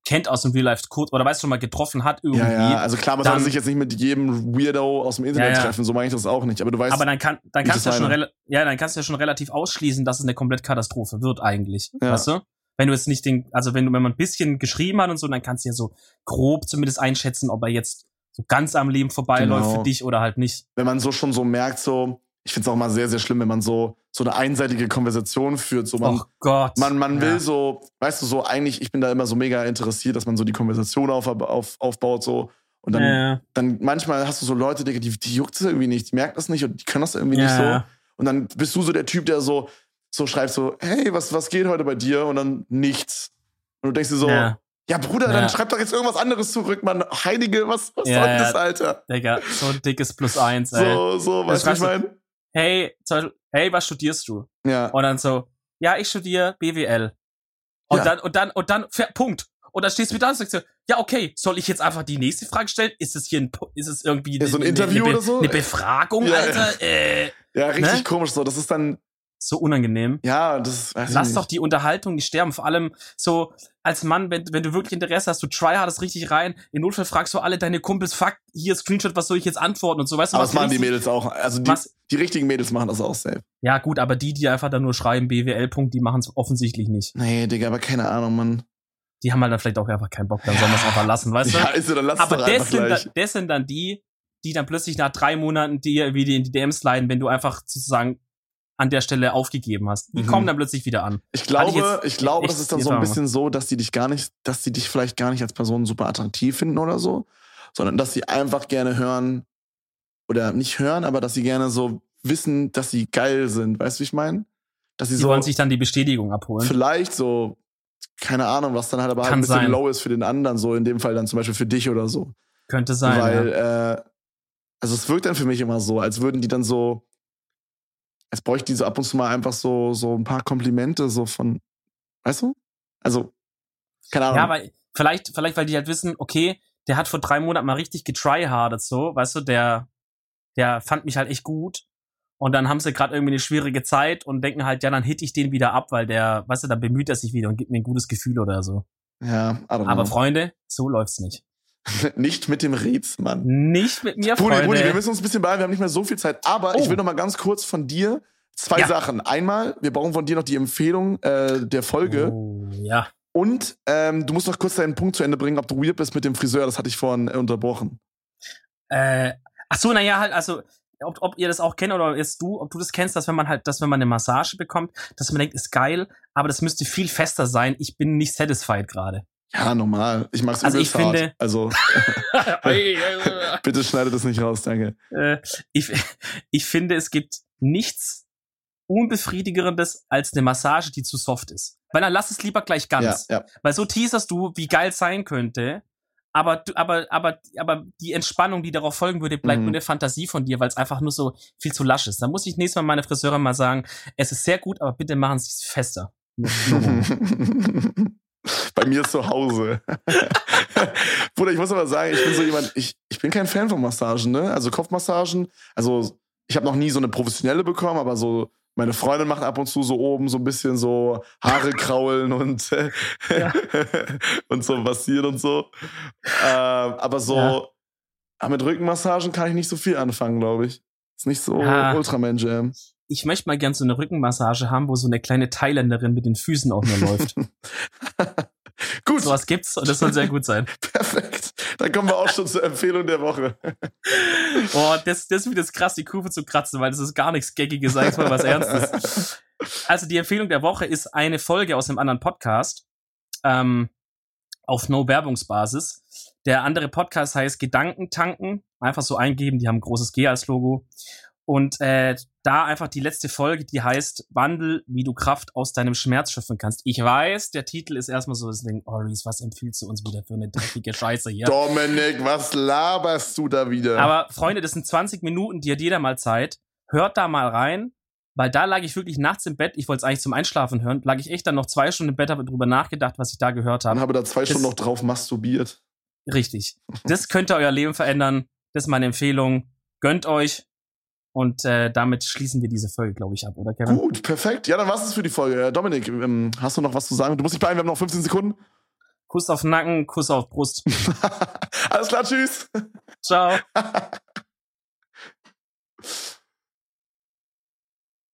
kennt aus dem Real Life kurz oder weißt du mal getroffen hat irgendwie. Ja, ja. also klar, man soll sich jetzt nicht mit jedem Weirdo aus dem Internet ja, treffen, so meine ich das auch nicht, aber du weißt. Aber dann kann dann kannst du ja schon ja, dann kannst du ja schon relativ ausschließen, dass es eine komplett Katastrophe wird eigentlich, weißt du? Wenn du jetzt nicht den also wenn du wenn man ein bisschen geschrieben hat und so, dann kannst du ja so grob zumindest einschätzen, ob er jetzt so ganz am Leben vorbeiläuft genau. für dich oder halt nicht. Wenn man so schon so merkt so, ich finde es auch mal sehr, sehr schlimm, wenn man so, so eine einseitige Konversation führt. So man, oh Gott. Man, man will so, weißt du, so eigentlich, ich bin da immer so mega interessiert, dass man so die Konversation auf, auf, aufbaut, so. Und dann, ja. dann manchmal hast du so Leute, die, die juckt es irgendwie nicht, die merken das nicht und die können das irgendwie ja. nicht so. Und dann bist du so der Typ, der so, so schreibt so, hey, was, was geht heute bei dir? Und dann nichts. Und du denkst dir so, ja, ja Bruder, dann schreib doch jetzt irgendwas anderes zurück, Mann. Heilige, was, was soll das, Alter? Digga, so ein dickes Plus eins, ey. So, so, weißt du, was ich meine? hey, hey, was studierst du? Ja. Und dann so, ja, ich studiere BWL. Und ja. dann, und dann, und dann, Punkt. Und dann stehst du wieder da und sagst so, ja, okay, soll ich jetzt einfach die nächste Frage stellen? Ist es hier ein, ist es irgendwie ja, so ein Interview eine, oder so? Eine Befragung, ja, Alter? Ja, äh, ja richtig ne? komisch so. Das ist dann, so unangenehm. Ja, das weiß Lass doch die Unterhaltung nicht sterben. Vor allem so als Mann, wenn, wenn du wirklich Interesse hast, du tryhardest richtig rein. Im Notfall fragst du alle deine Kumpels, fuck, hier Screenshot, was soll ich jetzt antworten und so. Weißt du, Aber was das machen die Mädels auch. Also die, was- die richtigen Mädels machen das auch safe. Ja, gut, aber die, die einfach dann nur schreiben, BWL. Punkt, die machen es offensichtlich nicht. Nee, Digga, aber keine Ahnung, Mann. Die haben halt dann vielleicht auch einfach keinen Bock, dann sollen wir es einfach lassen, weißt du? Ja, ist so, dann lass aber das sind, dann, das sind dann die, die dann plötzlich nach drei Monaten dir wieder in die DMs leiden, wenn du einfach sozusagen an der Stelle aufgegeben hast. Die Mhm. kommen dann plötzlich wieder an. Ich glaube, ich jetzt ich glaube, das ist dann so ein bisschen so, dass die dich gar nicht, dass die dich vielleicht gar nicht als Person super attraktiv finden oder so, sondern dass sie einfach gerne hören oder nicht hören, aber dass sie gerne so wissen, dass sie geil sind. Weißt du, wie ich meine? Dass sie Die so wollen sich dann die Bestätigung abholen. vielleicht so, keine Ahnung, was dann halt aber halt ein bisschen sein. low ist für den anderen, so in dem Fall dann zum Beispiel für dich oder so. Könnte sein. Weil, ja. äh, also es wirkt dann für mich immer so, als würden die dann so, als bräuchte die so ab und zu mal einfach so, so ein paar Komplimente so von, weißt du? Also, keine Ahnung. Ja, aber vielleicht, vielleicht, weil die halt wissen, okay, der hat vor drei Monaten mal richtig getryhardet, so, weißt du, der, der fand mich halt echt gut. Und dann haben sie gerade irgendwie eine schwierige Zeit und denken halt, ja, dann hit ich den wieder ab, weil der, weißt du, dann bemüht er sich wieder und gibt mir ein gutes Gefühl oder so. ja, Aber know. Freunde, so läuft's nicht. nicht mit dem Rätz, Mann. Nicht mit mir, Brudi, Freunde. Brudi, wir müssen uns ein bisschen beeilen, wir haben nicht mehr so viel Zeit. Aber ich Oh. will noch mal ganz kurz von dir zwei Ja. Sachen. Einmal, wir brauchen von dir noch die Empfehlung äh, der Folge. Oh, ja. Und ähm, du musst noch kurz deinen Punkt zu Ende bringen, ob du weird bist mit dem Friseur. Das hatte ich vorhin äh, unterbrochen. Äh, ach so, naja, halt, also, ob, ob ihr das auch kennt oder jetzt du, ob du das kennst, dass wenn man halt, dass wenn man eine Massage bekommt, dass man denkt, ist geil, aber das müsste viel fester sein. Ich bin nicht satisfied gerade. Ja, normal. Ich mag's Also ich finde-. Also bitte schneide das nicht raus, danke. äh, ich, ich finde, es gibt nichts unbefriedigerendes als eine Massage, die zu soft ist. Weil dann lass es lieber gleich ganz. Ja, ja. Weil so teaserst du, wie geil es sein könnte. Aber, aber, aber, aber die Entspannung, die darauf folgen würde, bleibt Mhm. nur eine Fantasie von dir, weil es einfach nur so viel zu lasch ist. Da muss ich nächstes Mal meine Friseurin mal sagen, es ist sehr gut, aber bitte machen Sie es fester. Bei mir zu Hause. Bruder, ich muss aber sagen, ich bin so jemand, ich, ich bin kein Fan von Massagen, ne? Also Kopfmassagen, also ich habe noch nie so eine professionelle bekommen, aber so meine Freundin macht ab und zu so oben so ein bisschen so Haare kraulen und, äh, Ja. und so massieren und so. Ähm, aber so Ja. aber mit Rückenmassagen kann ich nicht so viel anfangen, glaube ich. Ist nicht so Ja. Ultraman Jam. Ich möchte mal gern so eine Rückenmassage haben, wo so eine kleine Thailänderin mit den Füßen auch nur läuft. Gut, Sowas gibt's und das soll sehr gut sein. perfekt. Dann kommen wir auch schon zur Empfehlung der Woche. Boah, das, das ist wieder das krass, die Kurve zu kratzen, weil das ist gar nichts Gaggiges, sag ich mal was Ernstes. Also die Empfehlung der Woche ist eine Folge aus einem anderen Podcast ähm, auf No-Werbungsbasis. Der andere Podcast heißt Gedankentanken. Einfach so eingeben, die haben ein großes G als Logo. Und äh, da einfach die letzte Folge, die heißt Wandel, wie du Kraft aus deinem Schmerz schöpfen kannst. Ich weiß, der Titel ist erstmal so, das Ding, oh Reese, was empfiehlst du uns wieder für eine dreckige Scheiße hier? Dominik, was laberst du da wieder? Aber Freunde, das sind 20 Minuten, die hat jeder mal Zeit. Hört da mal rein, weil da lag ich wirklich nachts im Bett. Ich wollte es eigentlich zum Einschlafen hören. Lag ich echt dann noch zwei Stunden im Bett, habe drüber nachgedacht, was ich da gehört Dann habe. habe da zwei Das- Stunden noch drauf masturbiert. Richtig. Das könnte euer Leben verändern. Das ist meine Empfehlung. Gönnt euch. Und äh, damit schließen wir diese Folge, glaube ich, ab, oder Kevin? Gut, perfekt. Ja, dann war's es für die Folge. Äh, Dominik, ähm, hast du noch was zu sagen? Du musst dich beeilen, wir haben noch 15 Sekunden. Kuss auf Nacken, Kuss auf Brust. Alles klar, tschüss. Ciao.